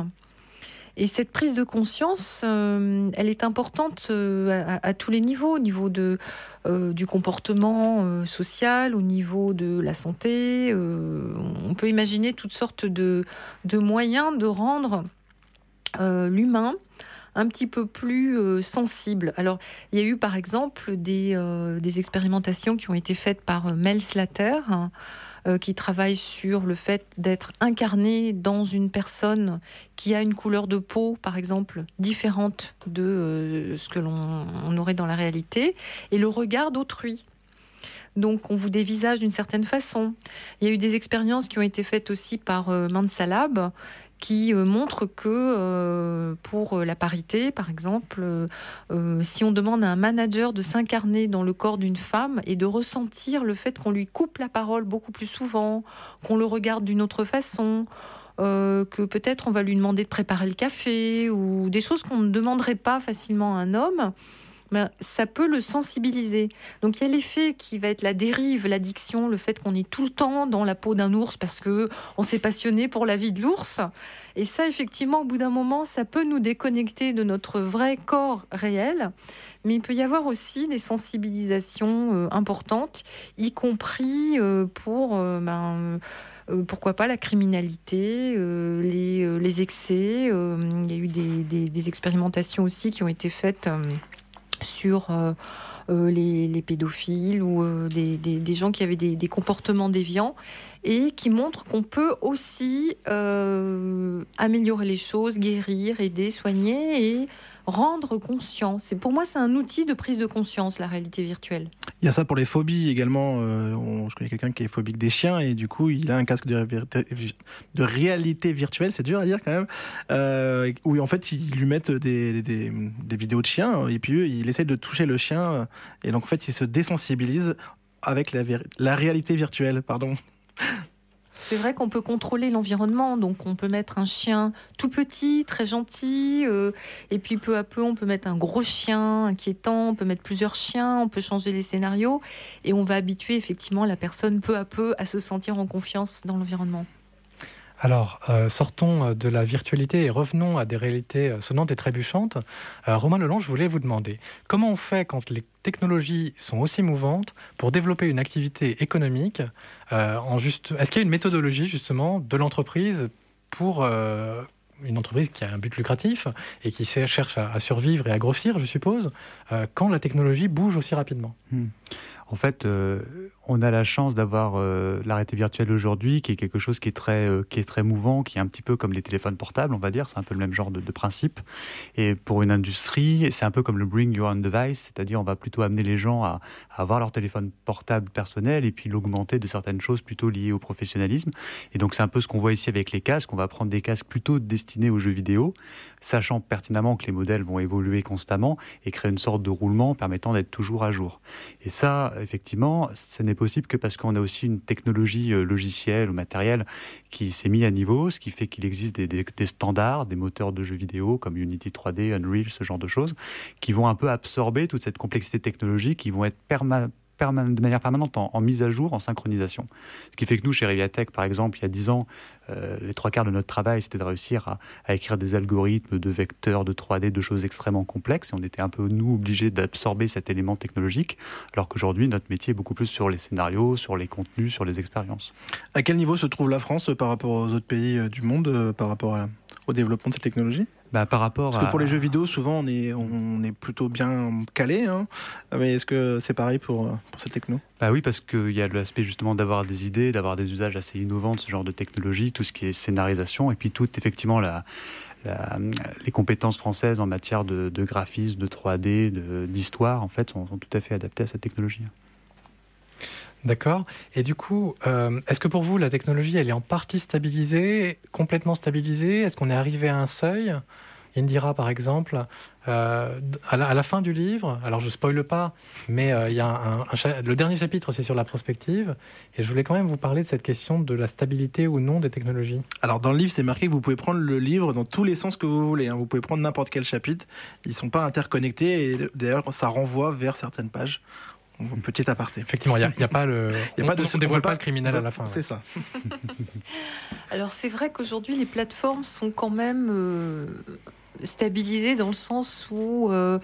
Et cette prise de conscience, euh, elle est importante euh, à, tous les niveaux, au niveau de, euh, du comportement social, au niveau de la santé. on peut imaginer toutes sortes de, de moyens de rendre l'humain un petit peu plus sensible. Alors, il y a eu par exemple des, des expérimentations qui ont été faites par Mel Slater. Hein, euh, qui travaille sur le fait d'être incarné dans une personne qui a une couleur de peau, par exemple, différente de euh, ce que l'on aurait dans la réalité, et le regard d'autrui. Donc on vous dévisage d'une certaine façon. Il y a eu des expériences qui ont été faites aussi par euh, Mansalab, qui montre que pour la parité, par exemple, si on demande à un manager de s'incarner dans le corps d'une femme et de ressentir le fait qu'on lui coupe la parole beaucoup plus souvent, qu'on le regarde d'une autre façon, que peut-être on va lui demander de préparer le café ou des choses qu'on ne demanderait pas facilement à un homme, ça peut le sensibiliser. Donc il y a l'effet qui va être la dérive, l'addiction, le fait qu'on est tout le temps dans la peau d'un ours parce que on s'est passionné pour la vie de l'ours. Et ça, effectivement, au bout d'un moment, ça peut nous déconnecter de notre vrai corps réel. Mais il peut y avoir aussi des sensibilisations euh, importantes, y compris euh, pour euh, ben, pourquoi pas la criminalité, les, excès. il y a eu des, expérimentations aussi qui ont été faites sur euh, euh, les, pédophiles ou euh, des, gens qui avaient des, comportements déviants et qui montrent qu'on peut aussi améliorer les choses, guérir, aider, soigner et rendre conscient. C'est pour moi c'est un outil de prise de conscience la réalité virtuelle. Il y a ça pour les phobies également. Euh, je connais quelqu'un qui est phobique des chiens et du coup il a un casque de, réalité virtuelle, c'est dur à dire quand même, euh, où en fait ils lui mettent des, des, vidéos de chiens et puis il essaie de toucher le chien et donc en fait il se désensibilise avec la, la réalité virtuelle, pardon. C'est vrai qu'on peut contrôler l'environnement, donc on peut mettre un chien tout petit, très gentil, euh, et puis peu à peu on peut mettre un gros chien inquiétant, on peut mettre plusieurs chiens, on peut changer les scénarios, et on va habituer effectivement la personne peu à peu à se sentir en confiance dans l'environnement. Alors, euh, sortons euh, de la virtualité et revenons à des réalités euh, sonnantes et trébuchantes. Romain Lelon, je voulais vous demander comment on fait quand les technologies sont aussi mouvantes pour développer une activité économique en. Est-ce qu'il y a une méthodologie justement de l'entreprise pour une entreprise qui a un but lucratif et qui cherche à, survivre et à grossir, je suppose, quand la technologie bouge aussi rapidement? En fait, on a la chance d'avoir euh, l'arrêté virtuel aujourd'hui, qui est quelque chose qui est très euh, qui est très mouvant, qui est un petit peu comme les téléphones portables, on va dire. C'est un peu le même genre de, principe. Et pour une industrie, c'est un peu comme le bring your own device, c'est-à-dire on va plutôt amener les gens à, avoir leur téléphone portable personnel et puis l'augmenter de certaines choses plutôt liées au professionnalisme. Et donc c'est un peu ce qu'on voit ici avec les casques. On va prendre des casques plutôt destinés aux jeux vidéo, sachant pertinemment que les modèles vont évoluer constamment et créer une sorte de roulement permettant d'être toujours à jour. Et ça, effectivement, ce n'est possible que parce qu'on a aussi une technologie euh, logicielle ou matérielle qui s'est mise à niveau, ce qui fait qu'il existe des, standards, des moteurs de jeux vidéo comme Unity 3D, Unreal, ce genre de choses, qui vont un peu absorber toute cette complexité technologique, qui vont être permanentes de manière permanente en, mise à jour, en synchronisation. Ce qui fait que nous, chez Reviatech, par exemple, il y a 10 ans, euh, les trois quarts de notre travail, c'était de réussir à, écrire des algorithmes de vecteurs, de 3D, de choses extrêmement complexes. Et on était un peu, nous, obligés d'absorber cet élément technologique, alors qu'aujourd'hui, notre métier est beaucoup plus sur les scénarios, sur les contenus, sur les expériences. À quel niveau se trouve la France euh, par rapport aux autres pays euh, du monde, par rapport au développement de ces technologies bah, par rapport Parce que pour les jeux vidéo, souvent, on est, on est plutôt bien calé. Hein. Mais est-ce que c'est pareil pour, pour cette techno? Bah Oui, parce qu'il y a l'aspect justement d'avoir des idées, d'avoir des usages assez innovants de ce genre de technologie, tout ce qui est scénarisation, et puis tout, effectivement, la, les compétences françaises en matière de, de graphisme, de 3D, d'histoire, en fait, sont, sont, tout à fait adaptées à cette technologie. D'accord. Et du coup, euh, est-ce que pour vous, la technologie, elle est en partie stabilisée, complètement stabilisée? Est-ce qu'on est arrivé à un seuil? Indira, par exemple, euh, à, la, fin du livre, alors je spoile pas, mais euh, y a le dernier chapitre, c'est sur la prospective, et je voulais quand même vous parler de cette question de la stabilité ou non des technologies. Alors dans le livre, c'est marqué que vous pouvez prendre le livre dans tous les sens que vous voulez. Hein. Vous pouvez prendre n'importe quel chapitre, ils sont pas interconnectés, et d'ailleurs ça renvoie vers certaines pages. Petit aparté. Effectivement, il n'y a, pas le. Y a pas de, on ne dévoile pas, le criminel à la fin. C'est ça. Alors c'est vrai qu'aujourd'hui les plateformes sont quand même euh, stabilisées dans le sens où euh,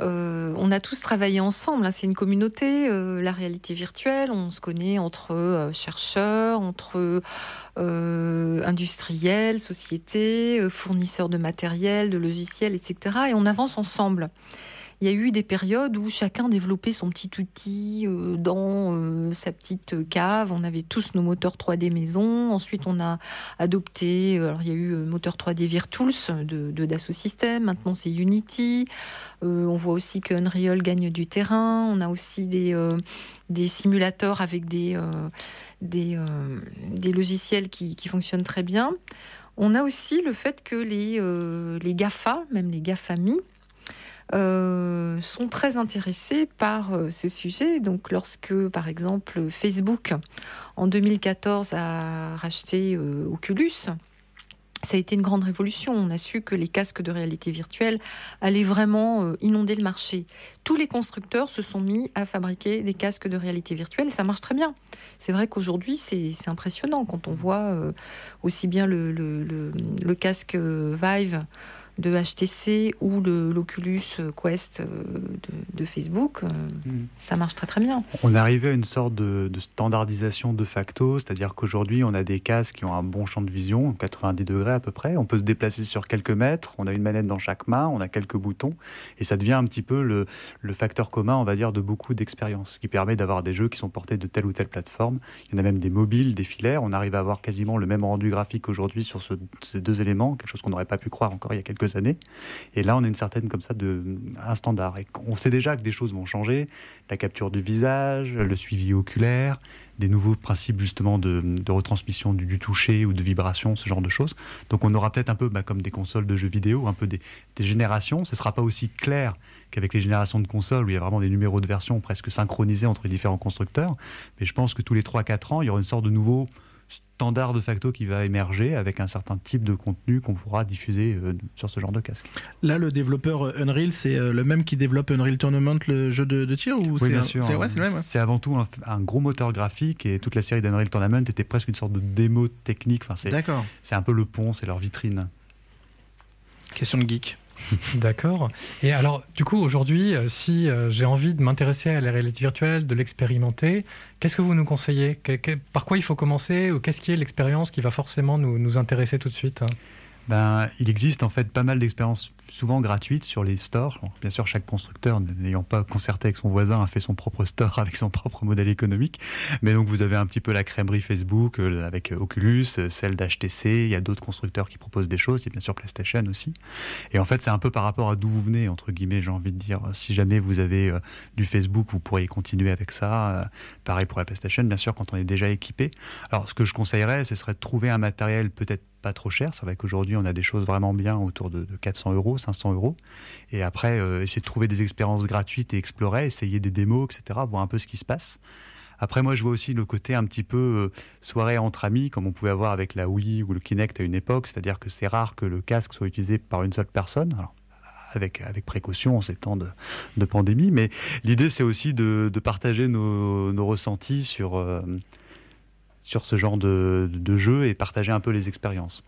euh, on a tous travaillé ensemble. Hein. C'est une communauté, la réalité virtuelle. On se connaît entre chercheurs, entre industriels, sociétés, fournisseurs de matériel, de logiciels, etc. Et on avance ensemble il y a eu des périodes où chacun développait son petit outil euh, dans euh, sa petite cave. On avait tous nos moteurs 3D maison. Ensuite, on a adopté, euh, alors il y a eu moteur 3D Virtools de, de Dassault Systèmes. Maintenant, c'est Unity. on voit aussi que Unreal gagne du terrain. On a aussi des, des simulateurs avec des, des, des logiciels qui, qui fonctionnent très bien. On a aussi le fait que les, les GAFA, même les GAFAMI, euh, sont très intéressés par euh, ce sujet. Donc, lorsque, par exemple, Facebook, en 2014, a racheté euh, Oculus, ça a été une grande révolution. On a su que les casques de réalité virtuelle allaient vraiment inonder le marché. Tous les constructeurs se sont mis à fabriquer des casques de réalité virtuelle et ça marche très bien. C'est vrai qu'aujourd'hui, c'est impressionnant quand on voit aussi bien le, le casque Vive de HTC ou l'Oculus Quest euh, de, Facebook, euh, hmm. ça marche très très bien. On est arrivé à une sorte de, standardisation de facto, c'est-à-dire qu'aujourd'hui on a des casques qui ont un bon champ de vision, 90 degrés à peu près, on peut se déplacer sur quelques mètres, on a une manette dans chaque main, on a quelques boutons, et ça devient un petit peu le, facteur commun, on va dire, de beaucoup d'expériences, ce qui permet d'avoir des jeux qui sont portés de telle ou telle plateforme. Il y en a même des mobiles, des filaires, on arrive à avoir quasiment le même rendu graphique aujourd'hui sur ces deux éléments, quelque chose qu'on n'aurait pas pu croire encore il y a quelques années. Et là, on a une certaine comme ça de un standard. Et on sait déjà que des choses vont changer. La capture du visage, le suivi oculaire, des nouveaux principes justement de, retransmission du, toucher ou de vibration, ce genre de choses. Donc on aura peut-être un peu bah, comme des consoles de jeux vidéo, un peu des, générations. Ce ne sera pas aussi clair qu'avec les générations de consoles où il y a vraiment des numéros de version presque synchronisés entre les différents constructeurs. Mais je pense que tous les 3-4 ans, il y aura une sorte de nouveau standard de facto qui va émerger avec un certain type de contenu qu'on pourra diffuser euh, sur ce genre de casque. Là, le développeur euh, Unreal, c'est euh, le même qui développe Unreal Tournament, le jeu de, tir ou Oui, bien sûr. C'est avant tout un, gros moteur graphique et toute la série d'Unreal Tournament était presque une sorte de démo technique. Enfin, c'est un peu le pont, c'est leur vitrine. Question de geek. D'accord. Et alors, du coup, aujourd'hui, euh, si euh, j'ai envie de m'intéresser à la réalité virtuelle, de l'expérimenter, qu'est-ce que vous nous conseillez? Par quoi il faut commencer Ou qu'est-ce qui est l'expérience qui va forcément nous, nous intéresser tout de suite? Ben, il existe en fait pas mal d'expériences souvent gratuites sur les stores. bien sûr, chaque constructeur, n'ayant pas concerté avec son voisin, a fait son propre store avec son propre modèle économique. Mais donc, vous avez un petit peu la crèmerie Facebook euh, avec Oculus, euh, celle d'HTC. Il y a d'autres constructeurs qui proposent des choses. Il y a bien sûr PlayStation aussi. Et en fait, c'est un peu par rapport à d'où vous venez, entre guillemets, j'ai envie de dire. Si jamais vous avez euh, du Facebook, vous pourriez continuer avec ça. pareil pour la PlayStation, bien sûr, quand on est déjà équipé. Alors, ce que je conseillerais, ce serait de trouver un matériel peut-être pas trop cher. C'est vrai qu'aujourd'hui, on a des choses vraiment bien autour de, 400 euros, 500 euros. Et après, euh, essayer de trouver des expériences gratuites et explorer, essayer des démos, etc., voir un peu ce qui se passe. Après, moi, je vois aussi le côté un petit peu euh, soirée entre amis, comme on pouvait avoir avec la Wii ou le Kinect à une époque. C'est-à-dire que c'est rare que le casque soit utilisé par une seule personne. Avec, avec précaution en ces temps de, de pandémie. Mais l'idée, c'est aussi de, de partager nos, nos, ressentis sur, euh, sur ce genre de, jeu et partager un peu les expériences.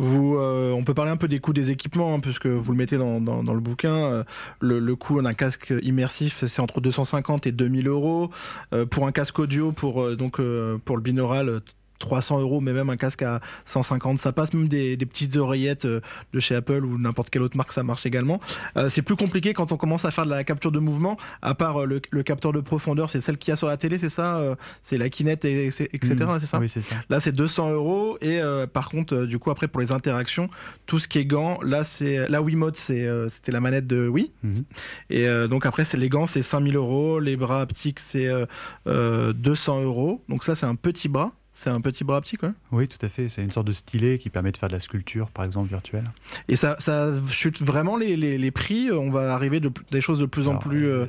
Euh, on peut parler un peu des coûts des équipements, hein, puisque vous le mettez dans, le bouquin. Euh, le, coût d'un casque immersif, c'est entre 250 et 2000 euros. Euh, pour un casque audio, pour donc pour le binaural, 300 euros, mais même un casque à 150, ça passe. Même des, petites oreillettes euh, de chez Apple ou n'importe quelle autre marque, ça marche également. Euh, c'est plus compliqué quand on commence à faire de la capture de mouvement, à part euh, le, capteur de profondeur, c'est celle qu'il y a sur la télé, c'est ça C'est la Kinect, et, etc. Mmh. c'est ça Oui, c'est ça. Là, c'est 200 euros. Et par contre, du coup, après, pour les interactions, tout ce qui est gants, là, c'est la Wiimote, c'est, c'était la manette de Wii. Mmh. Et donc après, c'est les gants, c'est 5000 euros. Les bras haptiques, c'est 200 euros. Donc ça, c'est un petit bras. C'est un petit bras petit, quoi Oui, tout à fait. C'est une sorte de stylet qui permet de faire de la sculpture, par exemple, virtuelle. Et ça, ça chute vraiment les, les, prix On va arriver de, des choses de plus en plus... Euh,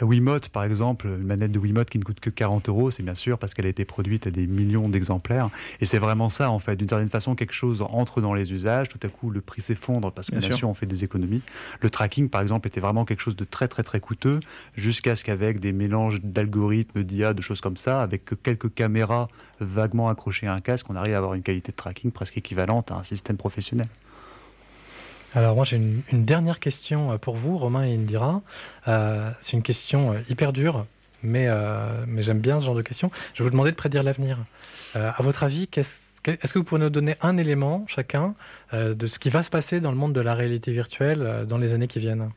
la Wiimote, par exemple, une manette de Wiimote qui ne coûte que 40 euros, c'est bien sûr parce qu'elle a été produite à des millions d'exemplaires. Et c'est vraiment ça, en fait. D'une certaine façon, quelque chose entre dans les usages, tout à coup, le prix s'effondre parce que bien, sûr. on fait des économies. Le tracking, par exemple, était vraiment quelque chose de très, très, très coûteux, jusqu'à ce qu'avec des mélanges d'algorithmes, d'IA, de choses comme ça, avec quelques caméras vaguement accrochées à un casque, on arrive à avoir une qualité de tracking presque équivalente à un système professionnel. Alors moi j'ai une, dernière question euh, pour vous, Romain et Indira. Euh, c'est une question euh, hyper dure, mais, mais j'aime bien ce genre de questions. Je vais vous demander de prédire l'avenir. à votre avis, est-ce que vous pourriez nous donner un élément chacun de ce qui va se passer dans le monde de la réalité virtuelle dans les années qui viennent?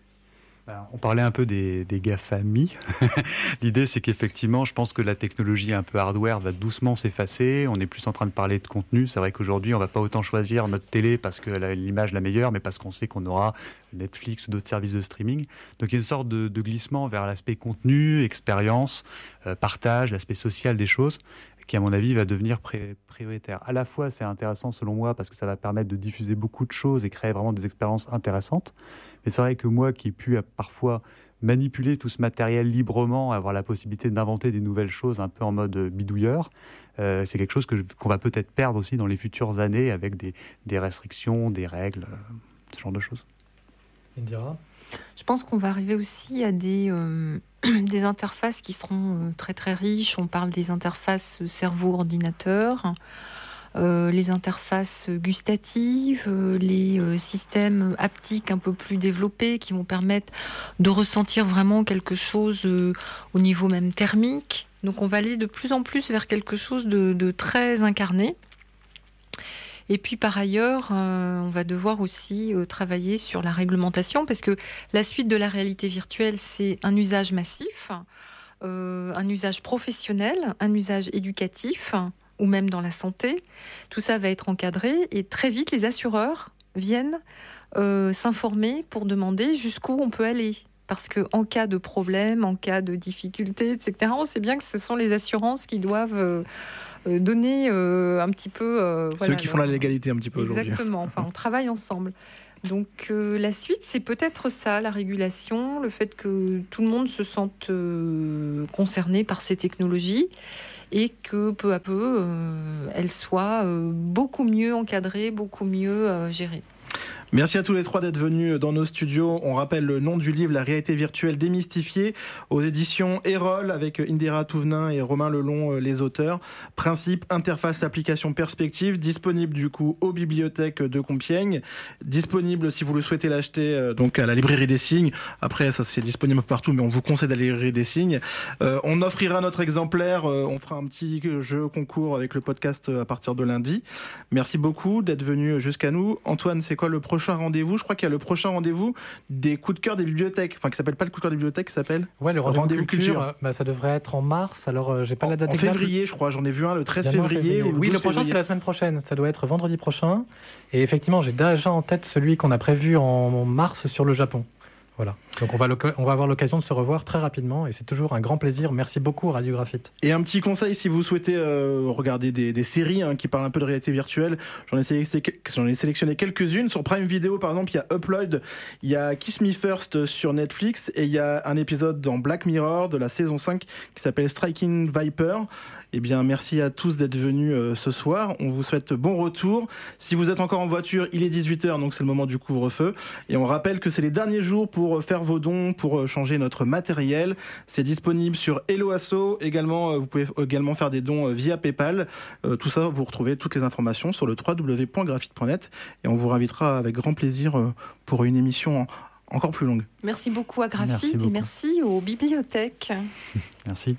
On parlait un peu des, des GAFAMI. L'idée, c'est qu'effectivement, je pense que la technologie un peu hardware va doucement s'effacer. On est plus en train de parler de contenu. C'est vrai qu'aujourd'hui, on va pas autant choisir notre télé parce qu'elle a l'image la meilleure, mais parce qu'on sait qu'on aura Netflix ou d'autres services de streaming. Donc il y a une sorte de, glissement vers l'aspect contenu, expérience, euh, partage, l'aspect social des choses qui, à mon avis, va devenir prioritaire. À la fois, c'est intéressant selon moi parce que ça va permettre de diffuser beaucoup de choses et créer vraiment des expériences intéressantes. Mais c'est vrai que moi, qui ai pu euh, parfois manipuler tout ce matériel librement, avoir la possibilité d'inventer des nouvelles choses un peu en mode bidouilleur, euh, c'est quelque chose qu'on va peut-être perdre aussi dans les futures années avec des, des restrictions, des règles, euh, ce genre de choses. Indira? Je pense qu'on va arriver aussi à des, euh, interfaces qui seront euh, très très riches. On parle des interfaces cerveau-ordinateur, euh, les interfaces gustatives, les systèmes haptiques un peu plus développés qui vont permettre de ressentir vraiment quelque chose au niveau même thermique. Donc on va aller de plus en plus vers quelque chose de très incarné. Et puis par ailleurs, euh, on va devoir aussi euh, travailler sur la réglementation parce que la suite de la réalité virtuelle, c'est un usage massif, euh, un usage professionnel, un usage éducatif ou même dans la santé. Tout ça va être encadré et très vite, les assureurs viennent s'informer pour demander jusqu'où on peut aller parce que en cas de problème, en cas de difficulté, etc., on sait bien que ce sont les assurances qui doivent donner euh, un petit peu. Euh, Ceux qui font la légalité un petit peu aujourd'hui. Exactement. Enfin, on travaille ensemble. Donc la suite, c'est peut-être ça, la régulation, le fait que tout le monde se sente concerné par ces technologies et que peu à peu, elles soient beaucoup mieux encadrées, beaucoup mieux gérées. Merci à tous les trois d'être venus dans nos studios. On rappelle le nom du livre La réalité virtuelle démystifiée aux éditions Erol avec Indira Touvenin et Romain Lelon euh, les auteurs. Principe, interface, application, perspective, disponible du coup aux bibliothèques de Compiègne, disponible si vous le souhaitez l'acheter euh, donc à la librairie des signes. Après ça c'est disponible partout mais on vous conseille d'aller librairie des signes. Euh, on offrira notre exemplaire, on fera un petit jeu concours avec le podcast à partir de lundi. Merci beaucoup d'être venu jusqu'à nous. Antoine, c'est quoi le prochain prochain rendez-vous. Je crois qu'il y a le prochain rendez-vous des coups de cœur des bibliothèques. Enfin, qui s'appelle pas le coup de cœur des bibliothèques, qui s'appelle Ouais, le rendez-vous, culture. Euh, bah, ça devrait être en mars. Alors, euh, j'ai pas la date En février, je crois. J'en ai vu un le 13 février. oui, le prochain, c'est la semaine prochaine. Ça doit être vendredi prochain. Et effectivement, j'ai déjà en tête celui qu'on a prévu en mars sur le Japon. Voilà. Donc on va, on va avoir l'occasion de se revoir très rapidement et c'est toujours un grand plaisir. Merci beaucoup Radio Graphite. Et un petit conseil si vous souhaitez euh, regarder des, séries hein, qui parlent un peu de réalité virtuelle, j'en ai, sélectionné, quelques-unes. Sur Prime Video par exemple, il y a Upload, il y a Kiss Me First sur Netflix et il y a un épisode dans Black Mirror de la saison 5 qui s'appelle Striking Viper. Eh bien, merci à tous d'être venus euh, ce soir. On vous souhaite bon retour. Si vous êtes encore en voiture, il est 18h, donc c'est le moment du couvre-feu. Et on rappelle que c'est les derniers jours pour faire vos dons, pour euh, changer notre matériel. C'est disponible sur Hello Également, euh, vous pouvez également faire des dons via PayPal. tout ça, vous retrouvez toutes les informations sur le www.graphite.net. Et on vous invitera avec grand plaisir pour une émission encore plus longue. Merci beaucoup à Graphite et merci aux bibliothèques. merci.